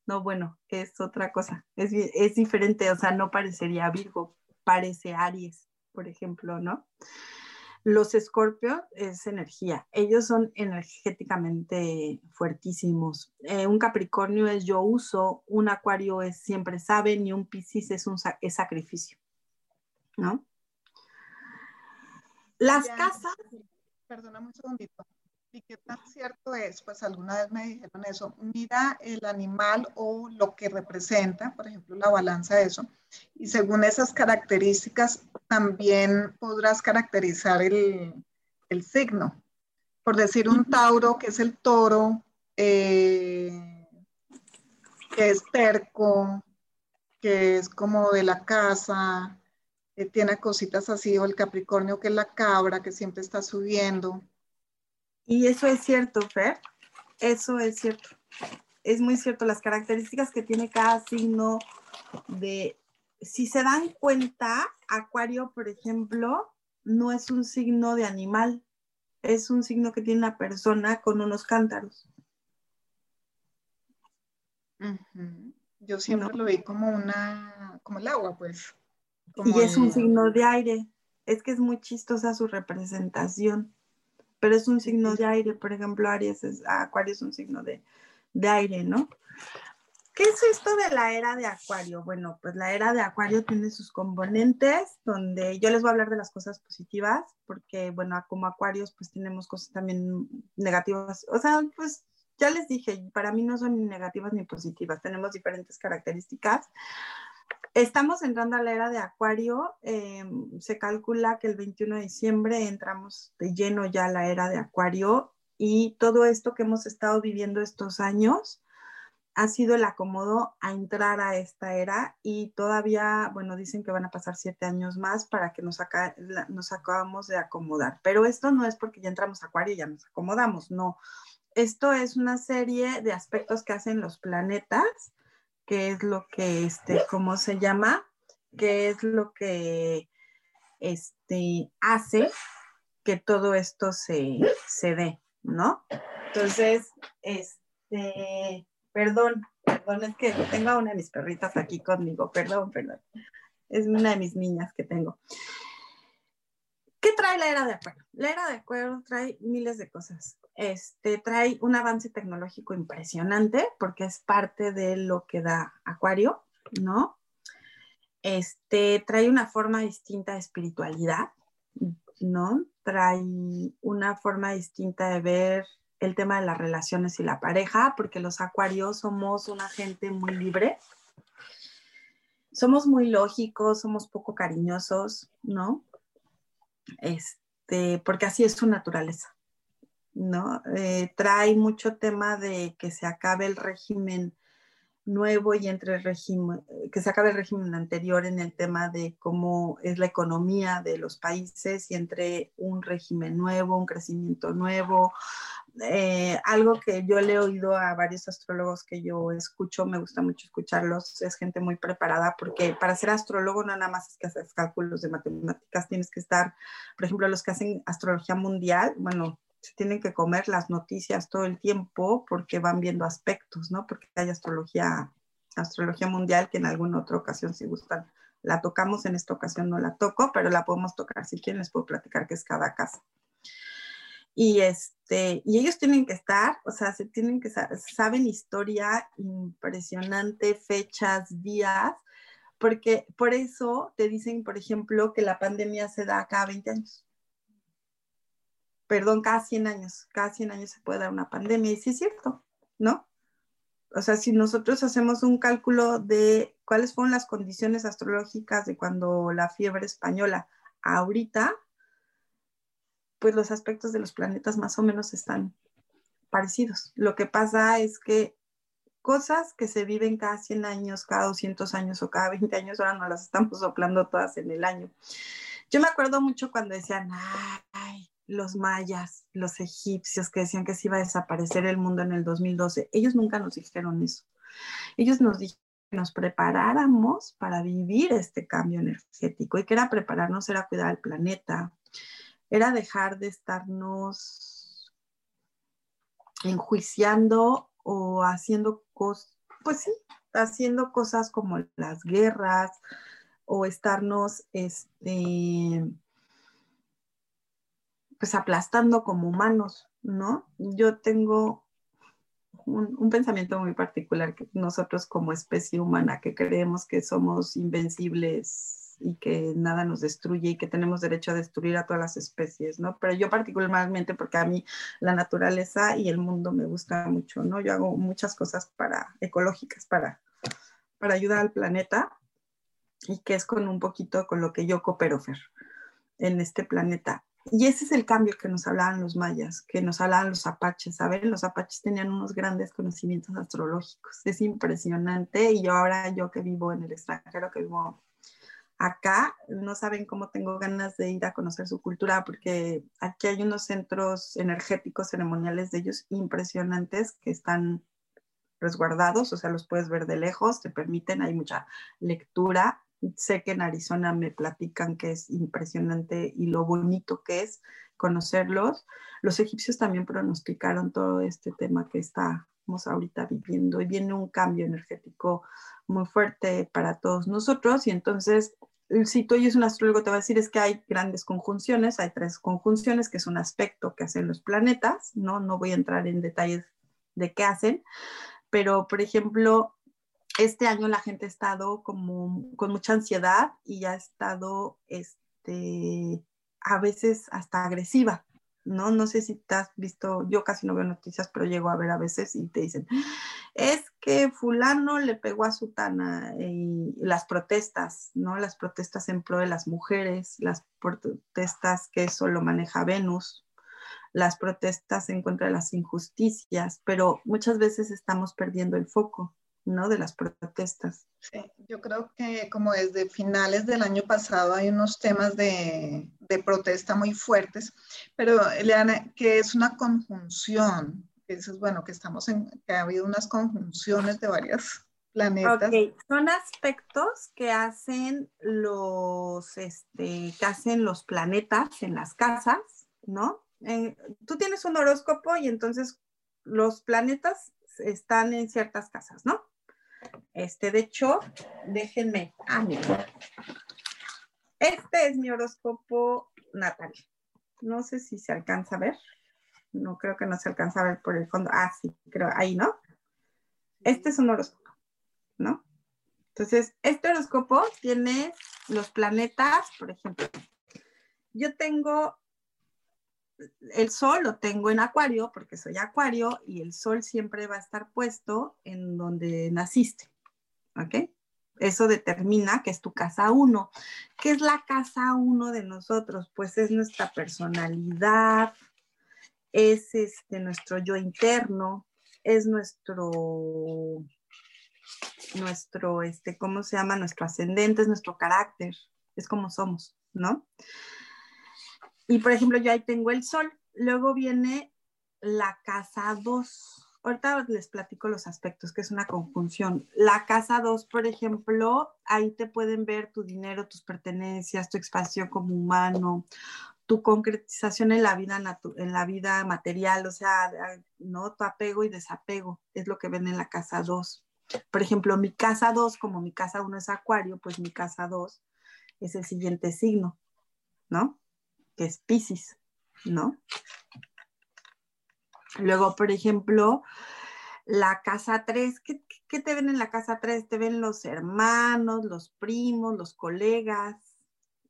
no, bueno, es otra cosa, es, es diferente, o sea, no parecería Virgo, parece Aries por ejemplo, ¿no? Los escorpios es energía, ellos son energéticamente fuertísimos. Eh, un capricornio es yo uso, un acuario es siempre sabe, y un piscis es un sacrificio, ¿no? Las casas... Perdóname un segundito. ¿Y qué tan cierto es? Pues alguna vez me dijeron eso, mira el animal o lo que representa, por ejemplo, la balanza de eso, y según esas características también podrás caracterizar el, el signo. Por decir un Tauro, que es el toro, eh, que es terco, que es como de la casa, que tiene cositas así, o el Capricornio, que es la cabra, que siempre está subiendo. Y eso es cierto, Fer. Eso es cierto. Es muy cierto. Las características que tiene cada signo de... Si se dan cuenta, Acuario, por ejemplo, no es un signo de animal. Es un signo que tiene una persona con unos cántaros. Yo siempre lo vi como una, como el agua, pues. y es un signo de aire. Es que es muy chistosa su representación pero es un signo de aire, por ejemplo, Aries es, Acuario es un signo de, aire, ¿no? ¿Qué es esto de la era de Acuario? Bueno, pues la era de Acuario tiene sus componentes, donde yo les voy a hablar de las cosas positivas, porque, bueno, como Acuarios, pues tenemos cosas también negativas. O sea, pues ya les dije, para mí no son ni negativas ni positivas, tenemos diferentes características. Estamos entrando a la era de Acuario. Em, se calcula que el 21 de diciembre entramos de lleno ya a la era de Acuario y todo esto que hemos estado viviendo estos años ha sido el acomodo a entrar a esta era y todavía, bueno, dicen que van a pasar siete años más para que nos, nos acabamos de acomodar. Pero esto no es porque ya entramos a Acuario y ya nos acomodamos, no. Esto es una serie de aspectos que hacen los planetas qué es lo que, este, ¿cómo se llama? ¿Qué es lo que este, hace que todo esto se, se dé, ¿no? Entonces, este, perdón, perdón, es que tengo a una de mis perritas aquí conmigo, perdón, perdón. Es una de mis niñas que tengo. ¿Qué trae la era de acuerdo? La era de acuerdo trae miles de cosas. Este, trae un avance tecnológico impresionante porque es parte de lo que da Acuario, ¿no? Este, trae una forma distinta de espiritualidad, ¿no? Trae una forma distinta de ver el tema de las relaciones y la pareja, porque los acuarios somos una gente muy libre, somos muy lógicos, somos poco cariñosos, ¿no? Este, porque así es su naturaleza. ¿No? Eh, trae mucho tema de que se acabe el régimen nuevo y entre el régimen, que se acabe el régimen anterior en el tema de cómo es la economía de los países y entre un régimen nuevo, un crecimiento nuevo. Eh, algo que yo le he oído a varios astrólogos que yo escucho, me gusta mucho escucharlos, es gente muy preparada porque para ser astrólogo no nada más es que haces cálculos de matemáticas, tienes que estar, por ejemplo, los que hacen astrología mundial, bueno, se tienen que comer las noticias todo el tiempo porque van viendo aspectos, ¿no? Porque hay astrología, astrología mundial que en alguna otra ocasión si gustan la tocamos, en esta ocasión no la toco, pero la podemos tocar si quieren, les puedo platicar que es cada casa. Y, este, y ellos tienen que estar, o sea, se tienen que, saben historia impresionante, fechas, días, porque por eso te dicen, por ejemplo, que la pandemia se da cada 20 años perdón, cada 100 años, cada 100 años se puede dar una pandemia, y sí es cierto, ¿no? O sea, si nosotros hacemos un cálculo de cuáles fueron las condiciones astrológicas de cuando la fiebre española ahorita, pues los aspectos de los planetas más o menos están parecidos. Lo que pasa es que cosas que se viven cada 100 años, cada 200 años o cada 20 años, ahora no las estamos soplando todas en el año. Yo me acuerdo mucho cuando decían, ay, los mayas, los egipcios que decían que se iba a desaparecer el mundo en el 2012. Ellos nunca nos dijeron eso. Ellos nos dijeron que nos preparáramos para vivir este cambio energético y que era prepararnos, era cuidar al planeta, era dejar de estarnos enjuiciando o haciendo cosas, pues sí, haciendo cosas como las guerras o estarnos, este, pues aplastando como humanos, ¿no? Yo tengo un, pensamiento muy particular que nosotros como especie humana que creemos que somos invencibles y que nada nos destruye y que tenemos derecho a destruir a todas las especies, ¿no? Pero yo particularmente porque a mí la naturaleza y el mundo me gusta mucho, ¿no? Yo hago muchas cosas para ecológicas para para ayudar al planeta y que es con un poquito con lo que yo coopero, Fer, en este planeta. Y ese es el cambio que nos hablaban los mayas, que nos hablaban los apaches, ¿saben? Los apaches tenían unos grandes conocimientos astrológicos. Es impresionante. Y yo ahora, yo que vivo en el extranjero, que vivo acá, no saben cómo tengo ganas de ir a conocer su cultura, porque aquí hay unos centros energéticos ceremoniales de ellos impresionantes que están resguardados, o sea, los puedes ver de lejos, te permiten, hay mucha lectura. Sé que en Arizona me platican que es impresionante y lo bonito que es conocerlos. Los egipcios también pronosticaron todo este tema que estamos ahorita viviendo y viene un cambio energético muy fuerte para todos nosotros y entonces si tú oyes un astrólogo te va a decir es que hay grandes conjunciones, hay tres conjunciones que es un aspecto que hacen los planetas, no no voy a entrar en detalles de qué hacen, pero por ejemplo, este año la gente ha estado como con mucha ansiedad y ha estado este, a veces hasta agresiva, ¿no? No sé si te has visto, yo casi no veo noticias, pero llego a ver a veces y te dicen, es que fulano le pegó a Sutana y las protestas, ¿no? Las protestas en pro de las mujeres, las protestas que solo maneja Venus, las protestas en contra de las injusticias, pero muchas veces estamos perdiendo el foco, ¿no? De las protestas. Sí, yo creo que como desde finales del año pasado hay unos temas de, protesta muy fuertes, pero Eliana, que es una conjunción, que es bueno, que estamos en, que ha habido unas conjunciones de varias planetas. Ok, son aspectos que hacen los, este, que hacen los planetas en las casas, ¿no? tú tienes un horóscopo y entonces los planetas están en ciertas casas, ¿no? Este, de hecho, déjenme, ah, mira. Este es mi horóscopo natal. No sé si se alcanza a ver. No creo que no se alcanza a ver por el fondo. Ah, sí, creo, ahí, ¿no? Este es un horóscopo, ¿no? Entonces, este horóscopo tiene los planetas, por ejemplo. Yo tengo el sol lo tengo en acuario porque soy acuario y el sol siempre va a estar puesto en donde naciste. ¿Ok? Eso determina que es tu casa uno. ¿Qué es la casa uno de nosotros? Pues es nuestra personalidad, es este, nuestro yo interno, es nuestro, nuestro, este, ¿cómo se llama? Nuestro ascendente, es nuestro carácter, es como somos, ¿no? Y por ejemplo, yo ahí tengo el sol. Luego viene la casa 2. Ahorita les platico los aspectos, que es una conjunción. La casa 2, por ejemplo, ahí te pueden ver tu dinero, tus pertenencias, tu expansión como humano, tu concretización en la vida, en la vida material, o sea, ¿no? Tu apego y desapego, es lo que ven en la casa 2. Por ejemplo, mi casa 2, como mi casa 1 es acuario, pues mi casa 2 es el siguiente signo, ¿no? que es Pisces, ¿no? Luego, por ejemplo, la casa 3, ¿qué, te ven en la casa 3? Te ven los hermanos, los primos, los colegas,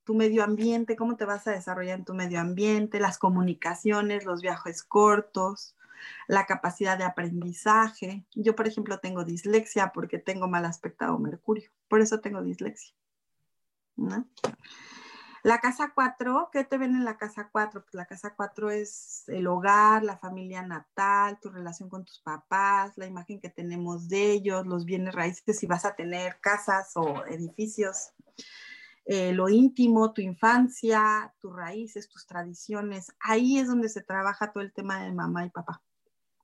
tu medio ambiente, cómo te vas a desarrollar en tu medio ambiente, las comunicaciones, los viajes cortos, la capacidad de aprendizaje. Yo, por ejemplo, tengo dislexia porque tengo mal aspectado Mercurio, por eso tengo dislexia. ¿no? La casa 4, ¿qué te ven en la casa 4? Pues la casa 4 es el hogar, la familia natal, tu relación con tus papás, la imagen que tenemos de ellos, los bienes raíces, si vas a tener casas o edificios, eh, lo íntimo, tu infancia, tus raíces, tus tradiciones. Ahí es donde se trabaja todo el tema de mamá y papá.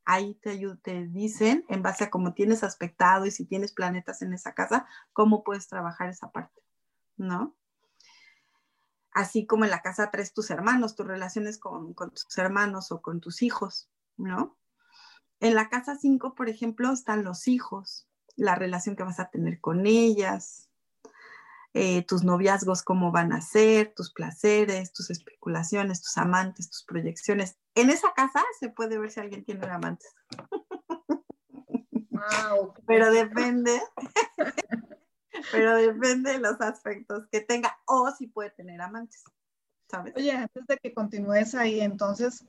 Ahí te, te dicen, en base a cómo tienes aspectado y si tienes planetas en esa casa, cómo puedes trabajar esa parte, ¿no? Así como en la casa tres tus hermanos, tus relaciones con, tus hermanos o con tus hijos, ¿no? En la casa cinco, por ejemplo, están los hijos, la relación que vas a tener con ellas, eh, tus noviazgos, cómo van a ser, tus placeres, tus especulaciones, tus amantes, tus proyecciones. En esa casa se puede ver si alguien tiene amantes. Pero depende pero depende de los aspectos que tenga o si puede tener amantes, ¿sabes? Oye, antes de que continúes ahí, entonces,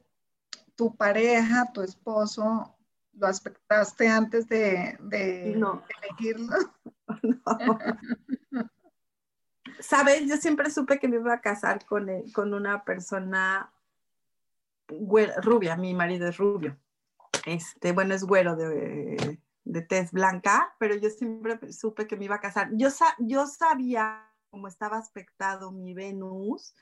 tu pareja, tu esposo, ¿lo aspectaste antes de, elegirlo? No. ¿Sabes? Yo siempre supe que me iba a casar con, con una persona rubia, mi marido es rubio. Este, bueno, es güero de, de tez blanca, pero yo siempre supe que me iba a casar. Yo, yo sabía, como estaba aspectado mi Venus,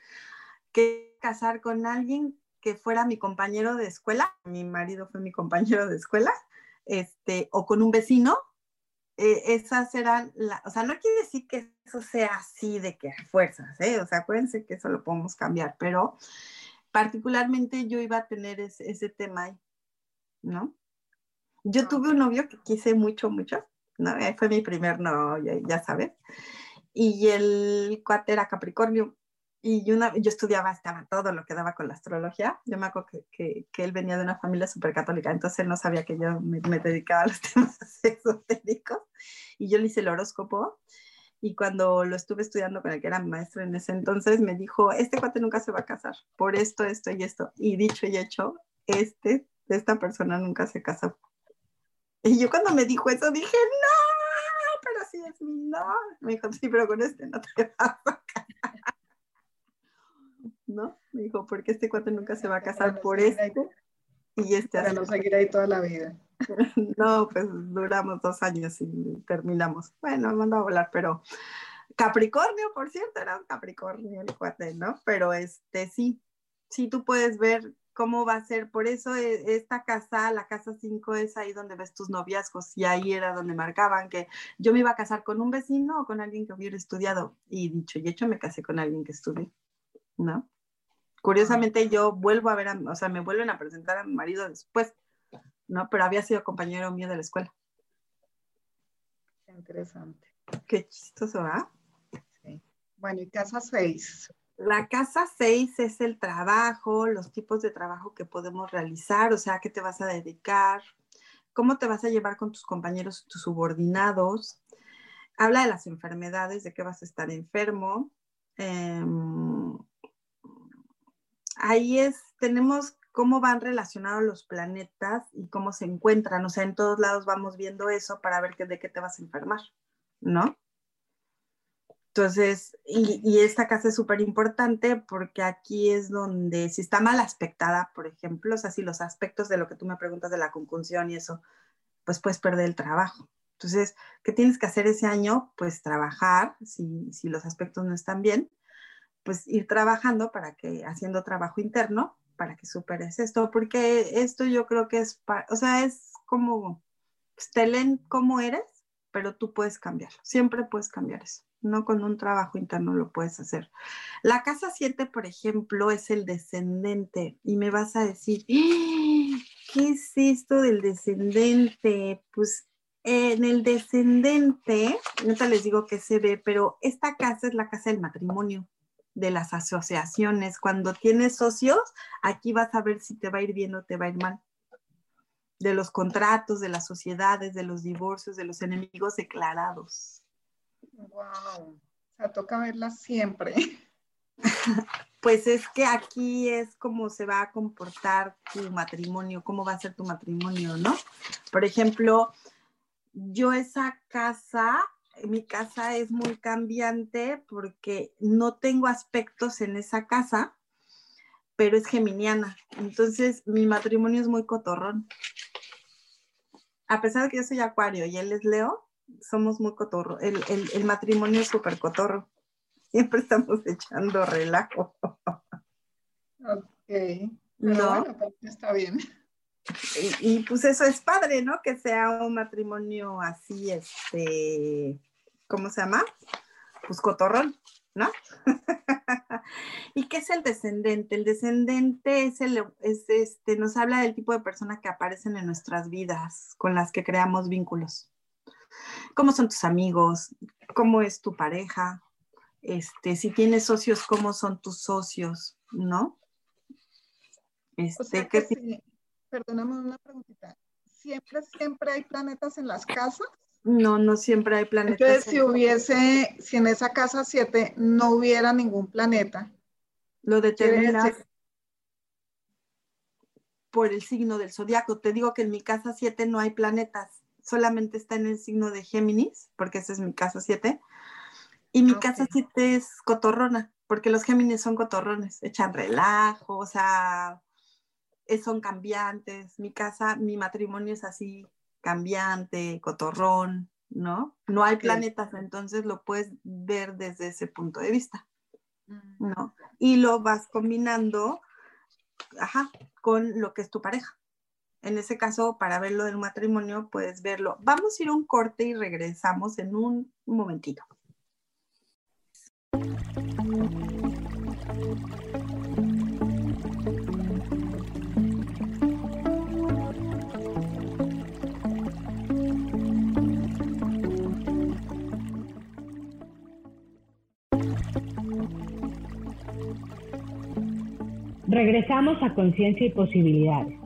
que casar con alguien que fuera mi compañero de escuela, mi marido fue mi compañero de escuela, este, o con un vecino, eh, esas eran, la, o sea, no quiere decir que eso sea así de que fuerzas, ¿eh? o sea, acuérdense que eso lo podemos cambiar, pero particularmente yo iba a tener ese tema ahí, ¿no? Yo tuve un novio que quise mucho, mucho, ¿no? Fue mi primer novio, ya sabes, y el cuate era Capricornio, y yo, una, yo estudiaba, estaba todo lo que daba con la astrología. Yo me acuerdo que, que, él venía de una familia súper católica, entonces él no sabía que yo me, me, dedicaba a los temas esotéricos. Y yo le hice el horóscopo. Y cuando lo estuve estudiando con el que era maestro en ese entonces, me dijo, este cuate nunca se va a casar, por esto, esto y esto. Y dicho y hecho, este, esta persona nunca se casó. Y yo cuando me dijo eso dije, no, pero sí es mi no. Me dijo, sí, pero con este no te vas a casar. ¿no? Me dijo, porque este cuate nunca se va a casar por esto y este Para no seguir ahí toda la vida. no, pues duramos dos años y terminamos. Bueno, me mandó a volar, pero Capricornio, por cierto, era un Capricornio el cuate, ¿no? Pero este sí, sí tú puedes ver cómo va a ser. Por eso e, esta casa, la casa 5 es ahí donde ves tus noviazgos y ahí era donde marcaban que yo me iba a casar con un vecino o con alguien que hubiera estudiado. Y dicho y hecho, me casé con alguien que estudió, ¿no? Curiosamente yo vuelvo a ver, o sea, me vuelven a presentar a mi marido después, ¿no? Pero había sido compañero mío de la escuela. Interesante. Qué chistoso, ¿ah? Sí. Bueno, y casa 6. La casa 6 es el trabajo, los tipos de trabajo que podemos realizar, o sea, qué te vas a dedicar, cómo te vas a llevar con tus compañeros, tus subordinados. Habla de las enfermedades, de que vas a estar enfermo. Eh, ahí es, tenemos cómo van relacionados los planetas y cómo se encuentran. O sea, en todos lados vamos viendo eso para ver de qué te vas a enfermar, ¿no? Entonces, y, esta casa es súper importante porque aquí es donde, si está mal aspectada, por ejemplo, o sea, si los aspectos de lo que tú me preguntas de la conjunción y eso, pues puedes perder el trabajo. Entonces, ¿qué tienes que hacer ese año? Pues trabajar, si, si los aspectos no están bien, pues ir trabajando para que, haciendo trabajo interno, para que superes esto, porque esto yo creo que es, o sea, es como, pues, te leen cómo eres, pero tú puedes cambiarlo, siempre puedes cambiar eso, no con un trabajo interno lo puedes hacer. La casa 7, por ejemplo, es el descendente y me vas a decir, ¡Ah! ¿qué es esto del descendente? Pues en el descendente, ahorita les digo que se ve, pero esta casa es la casa del matrimonio de las asociaciones. Cuando tienes socios, aquí vas a ver si te va a ir bien o te va a ir mal. De los contratos, de las sociedades, de los divorcios, de los enemigos declarados. Wow, o sea, toca verlas siempre. Pues es que aquí es como se va a comportar tu matrimonio, cómo va a ser tu matrimonio, ¿no? Por ejemplo, yo esa casa mi casa es muy cambiante porque no tengo aspectos en esa casa, pero es geminiana. Entonces, mi matrimonio es muy cotorrón. A pesar de que yo soy acuario y él es Leo, somos muy cotorro. El, matrimonio es súper cotorro. Siempre estamos echando relajo. Ok. no. Pues, está bien. Y, y, pues eso es padre, ¿no? Que sea un matrimonio así, este, ¿cómo se llama? Pues cotorrón, ¿no? ¿Y qué es el descendente? El descendente es el, es este, nos habla del tipo de personas que aparecen en nuestras vidas, con las que creamos vínculos. ¿Cómo son tus amigos? ¿Cómo es tu pareja? Este, si tienes socios, ¿cómo son tus socios? ¿No? Este, que perdóname una preguntita. ¿Siempre, siempre hay planetas en las casas? No, no siempre hay planetas. Entonces, si hubiese, si en esa casa 7 no hubiera ningún planeta, lo determinas por el signo del zodiaco. Te digo que en mi casa 7 no hay planetas, solamente está en el signo de Géminis, porque esa es mi casa 7. Y mi casa 7 es cotorrona, porque los Géminis son cotorrones, echan relajo, o sea, son cambiantes. Mi casa, mi matrimonio es así, cambiante, cotorrón, ¿no? No hay planetas, entonces lo puedes ver desde ese punto de vista, mm. ¿no? Y lo vas combinando, ajá, con lo que es tu pareja. En ese caso, para verlo del matrimonio, puedes verlo. Vamos a ir a un corte y regresamos en un momentito. Regresamos a Conciencia y Posibilidades.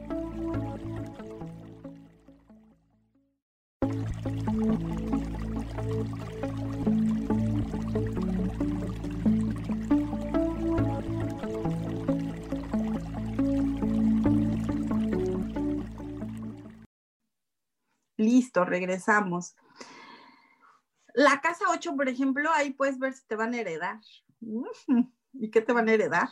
Regresamos. La casa 8, por ejemplo, ahí puedes ver si te van a heredar. ¿Y qué te van a heredar?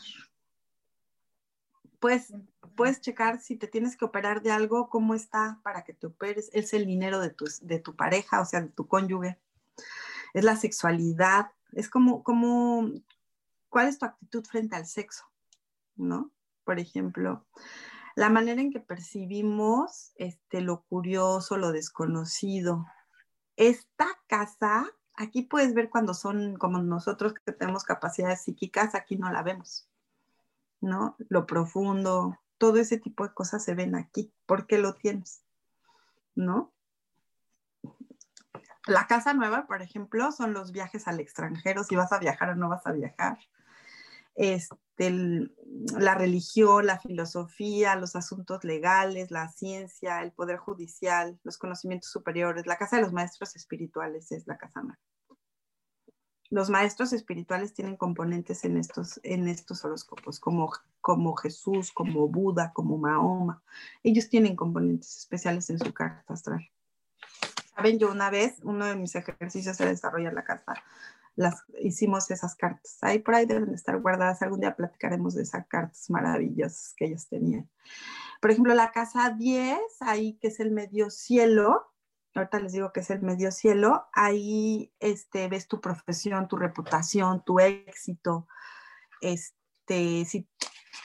Pues puedes checar si te tienes que operar de algo, cómo está para que te operes. Es el dinero de tu, de tu pareja, o sea, de tu cónyuge. Es la sexualidad. Es como, como, ¿cuál es tu actitud frente al sexo? ¿No? Por ejemplo, la manera en que percibimos este, lo curioso, lo desconocido. Esta casa, aquí puedes ver cuando son como nosotros que tenemos capacidades psíquicas, aquí no la vemos, ¿no? Lo profundo, todo ese tipo de cosas se ven aquí. ¿Por qué lo tienes? ¿No? La casa nueva, por ejemplo, son los viajes al extranjero, si vas a viajar o no vas a viajar. Este, la religión, la filosofía, los asuntos legales, la ciencia, el poder judicial, los conocimientos superiores. La casa de los maestros espirituales es la casa nueva. Los maestros espirituales tienen componentes en estos, en estos horóscopos, como, como Jesús, como Buda, como Mahoma. Ellos tienen componentes especiales en su carta astral. Saben, yo una vez, uno de mis ejercicios era desarrollar la carta las hicimos esas cartas. Ahí por ahí deben estar guardadas. Algún día platicaremos de esas cartas maravillosas que ellos tenían. Por ejemplo, la casa 10, ahí que es el medio cielo, ahorita les digo que es el medio cielo, ahí este, ves tu profesión, tu reputación, tu éxito. Este, si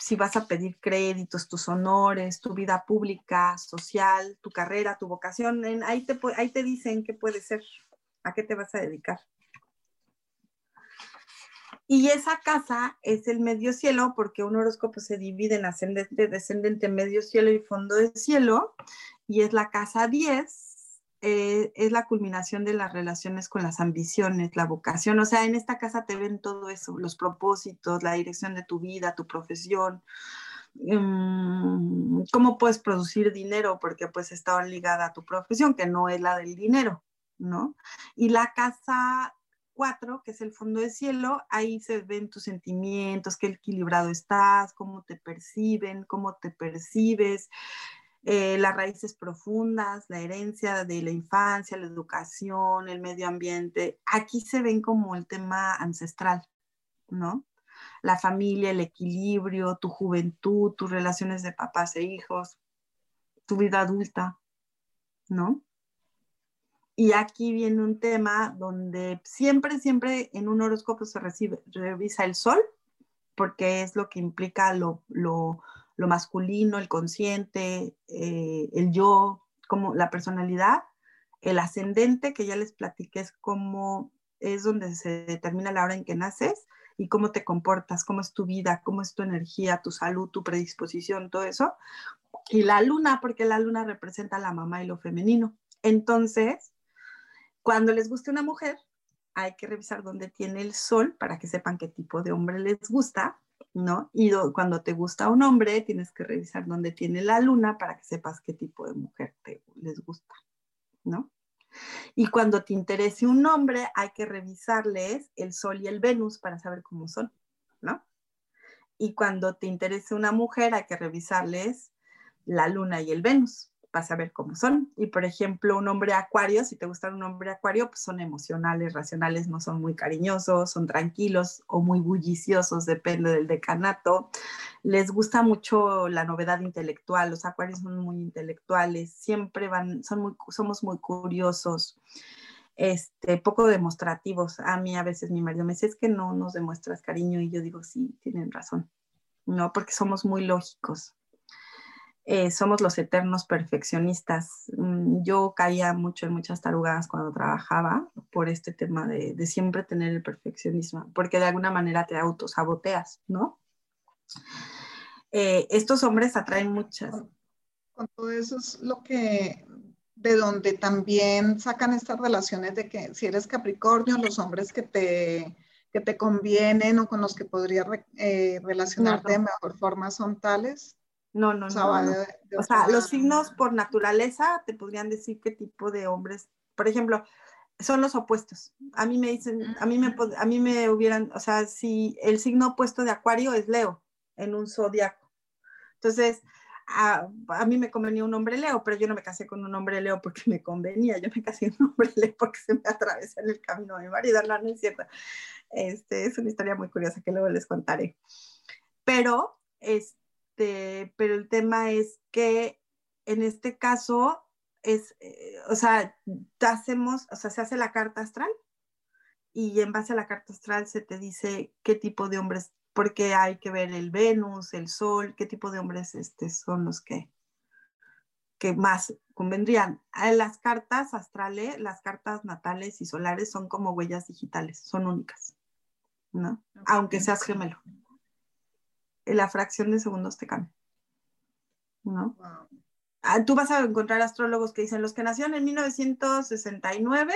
si vas a pedir créditos, tus honores, tu vida pública, social, tu carrera, tu vocación. Ahí, te, ahí te dicen qué puede ser, a qué te vas a dedicar. Y esa casa es el medio cielo, porque un horóscopo se divide en ascendente, descendente, medio cielo y fondo de cielo, y es la casa 10, eh, es la culminación de las relaciones con las ambiciones, la vocación. O sea, en esta casa te ven todo eso, los propósitos, la dirección de tu vida, tu profesión, mm, cómo puedes producir dinero, porque pues está ligada a tu profesión, que no es la del dinero, ¿no? Y la casa 4, que es el fondo de cielo, ahí se ven tus sentimientos, qué equilibrado estás, cómo te perciben, cómo te percibes, eh, las raíces profundas, la herencia de la infancia, la educación, el medio ambiente. Aquí se ven como el tema ancestral, ¿no? La familia, el equilibrio, tu juventud, tus relaciones de papás e hijos, tu vida adulta, ¿no? Y aquí viene un tema donde siempre, siempre en un horóscopo se recibe, revisa el sol, porque es lo que implica lo, lo, lo masculino, el consciente, eh, el yo, como la personalidad, el ascendente, que ya les platiqué, es como es donde se determina la hora en que naces y cómo te comportas, cómo es tu vida, cómo es tu energía, tu salud, tu predisposición, todo eso. Y la luna, porque la luna representa la mamá y lo femenino. Entonces, cuando les guste una mujer, hay que revisar dónde tiene el sol para que sepan qué tipo de hombre les gusta ¿no? Y cuando te gusta un hombre, tienes que revisar dónde tiene la luna para que sepas qué tipo de mujer te, les gusta, ¿no? Y cuando te interese un hombre, hay que revisarles el Sol y el Venus para saber cómo son, ¿no? Y cuando te interese una mujer, hay que revisarles la Luna y el Venus vas a ver cómo son. Y por ejemplo, un hombre acuario, si te gusta un hombre acuario, pues son emocionales, racionales, no son muy cariñosos, son tranquilos o muy bulliciosos, depende del decanato. Les gusta mucho la novedad intelectual, los acuarios son muy intelectuales, siempre van, son muy, somos muy curiosos. Este, poco demostrativos. A mí a veces mi marido me dice, es que no nos demuestras cariño y yo digo, sí, tienen razón, ¿no? Porque somos muy lógicos. Eh, somos los eternos perfeccionistas. Mm, yo caía mucho en muchas tarugadas cuando trabajaba por este tema de, siempre tener el perfeccionismo, porque de alguna manera te autosaboteas, ¿no? Eh, estos hombres atraen muchas. Con todo eso es lo que, de donde también sacan estas relaciones de que si eres Capricornio, los hombres que te, que te convienen o con los que podrías eh, relacionarte de mejor forma son tales. No, no, no. o sea, los signos por naturaleza te podrían decir qué tipo de hombres, por ejemplo, son los opuestos. A mí me dicen, a mí me, a mí me hubieran, o sea, si el signo opuesto de Acuario es Leo en un zodiaco. Entonces, a, a, mí me convenía un hombre Leo, pero yo no me casé con un hombre Leo porque me convenía, yo me casé con un hombre Leo porque se me atravesó en el camino de mi marido, no, no es cierto. Este, es una historia muy curiosa que luego les contaré. Pero, este, este, pero el tema es que en este caso es, eh, o sea, hacemos, o sea, se hace la carta astral y en base a la carta astral se te dice qué tipo de hombres, porque hay que ver el Venus, el Sol, qué tipo de hombres este, son los que, que más convendrían. Las cartas astrales, las cartas natales y solares son como huellas digitales, son únicas, ¿no? Aunque seas gemelo la fracción de segundos te cambia. ¿No? Ah, tú vas a encontrar astrólogos que dicen los que nacieron en 1969,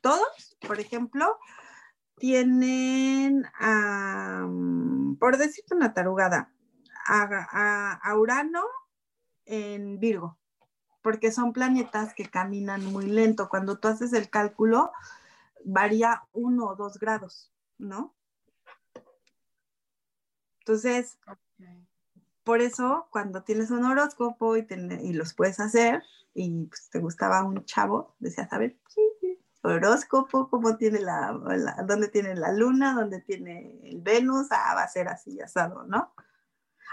todos, por ejemplo, tienen, por decirte una tarugada, a, Urano en Virgo, porque son planetas que caminan muy lento. Cuando tú haces el cálculo, varía uno o dos grados, ¿no? Entonces, por eso cuando tienes un horóscopo y, y los puedes hacer y pues, te gustaba un chavo, decías, a ver, horóscopo, cómo tiene la, dónde tiene la luna, dónde tiene el Venus, ah, va a ser así asado, ¿no?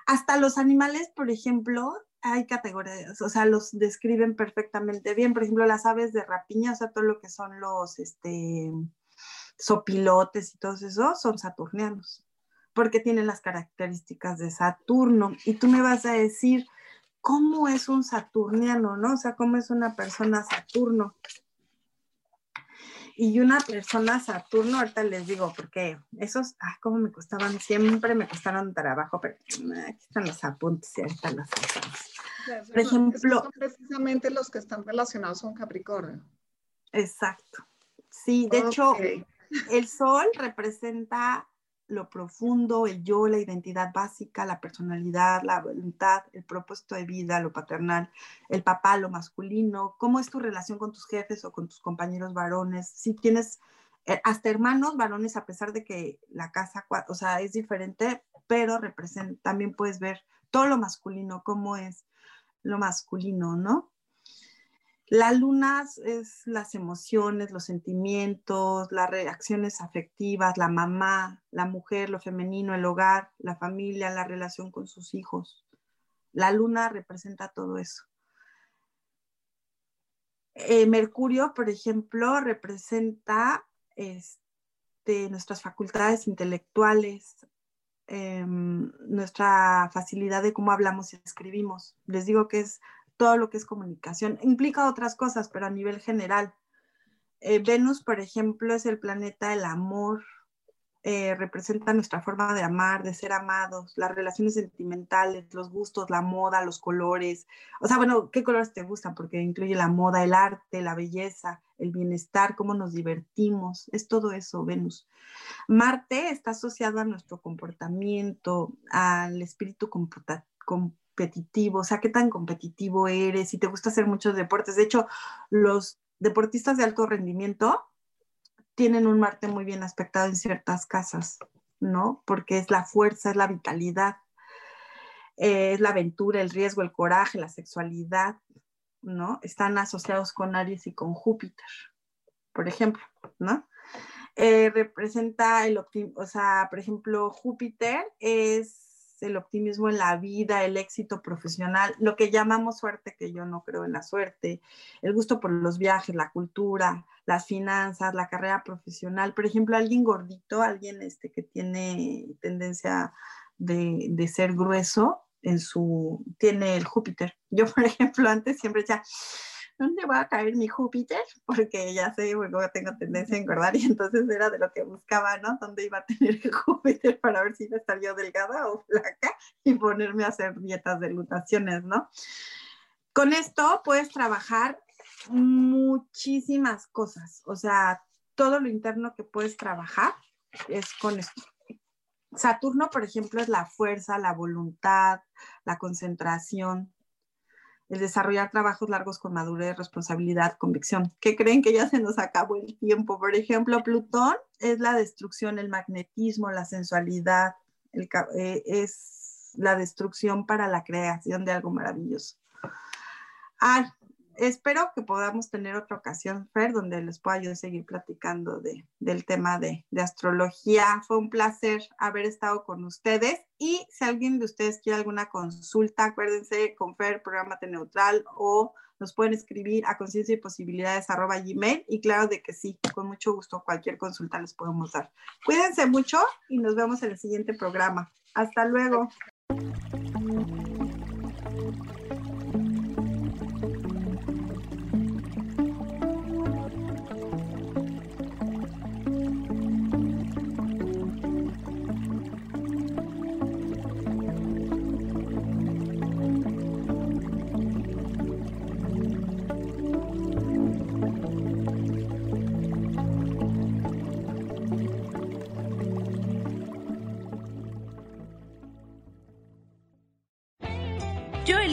Hasta los animales, por ejemplo, hay categorías, o sea, los describen perfectamente bien. Por ejemplo, las aves de rapiña, o sea, todo lo que son los, este, sopilotes y todo eso, son saturnianos porque tiene las características de Saturno. Y tú me vas a decir, ¿cómo es un saturniano, no? O sea, ¿cómo es una persona Saturno? Y una persona Saturno, ahorita les digo, porque esos, ah, cómo me costaban, siempre me costaron trabajo, pero aquí están los apuntes y ahorita los hacemos. Por ejemplo. Son precisamente los que están relacionados con Capricornio. Exacto. Sí, de hecho, el sol representa lo profundo, el yo, la identidad básica, la personalidad, la voluntad, el propósito de vida, lo paternal, el papá, lo masculino, cómo es tu relación con tus jefes o con tus compañeros varones, si tienes eh, hasta hermanos varones, a pesar de que la casa, o sea, es diferente, pero representa, también puedes ver todo lo masculino, cómo es lo masculino, ¿no? La luna es las emociones, los sentimientos, las reacciones afectivas, la mamá, la mujer, lo femenino, el hogar, la familia, la relación con sus hijos. La luna representa todo eso. Eh, Mercurio, por ejemplo, representa este, nuestras facultades intelectuales, em, nuestra facilidad de cómo hablamos y escribimos. Les digo que es todo lo que es comunicación. Implica otras cosas, pero a nivel general. Eh, Venus, por ejemplo, es el planeta del amor, eh, representa nuestra forma de amar, de ser amados, las relaciones sentimentales, los gustos, la moda, los colores. O sea, bueno, ¿qué colores te gustan? Porque incluye la moda, el arte, la belleza, el bienestar, cómo nos divertimos. Es todo eso, Venus. Marte está asociado a nuestro comportamiento, al espíritu computativo competitivo, o sea, qué tan competitivo eres, si te gusta hacer muchos deportes. De hecho, los deportistas de alto rendimiento tienen un Marte muy bien aspectado en ciertas casas, ¿no? Porque es la fuerza, es la vitalidad, es la aventura, el riesgo, el coraje, la sexualidad, ¿no? Están asociados con Aries y con Júpiter, por ejemplo, ¿no? Eh, representa el optimismo, o sea, por ejemplo, Júpiter es el optimismo en la vida, el éxito profesional, lo que llamamos suerte, que yo no creo en la suerte, el gusto por los viajes, la cultura, las finanzas, la carrera profesional. Por ejemplo, alguien gordito, alguien este, que tiene tendencia de, de ser grueso, en su, tiene el Júpiter. Yo, por ejemplo, antes siempre decía, ¿dónde va a caer mi Júpiter? Porque ya sé, porque tengo tendencia a engordar y entonces era de lo que buscaba, ¿no? ¿Dónde iba a tener Júpiter para ver si iba a estar yo delgada o flaca y ponerme a hacer dietas de glutaciones, ¿no? Con esto puedes trabajar muchísimas cosas, o sea, todo lo interno que puedes trabajar es con esto. Saturno, por ejemplo, es la fuerza, la voluntad, la concentración, el desarrollar trabajos largos con madurez, responsabilidad, convicción. ¿Qué creen que ya se nos acabó el tiempo? Por ejemplo, Plutón es la destrucción, el magnetismo, la sensualidad, eh, es la destrucción para la creación de algo maravilloso. Ah, espero que podamos tener otra ocasión, Fer, donde les pueda yo seguir platicando de, del tema de, de, astrología. Fue un placer haber estado con ustedes. Y si alguien de ustedes quiere alguna consulta, acuérdense con Fer, programa neutral, o nos pueden escribir a conciencia y posibilidades arroba gmail. Y claro de que sí, con mucho gusto cualquier consulta les podemos dar. Cuídense mucho y nos vemos en el siguiente programa. Hasta luego.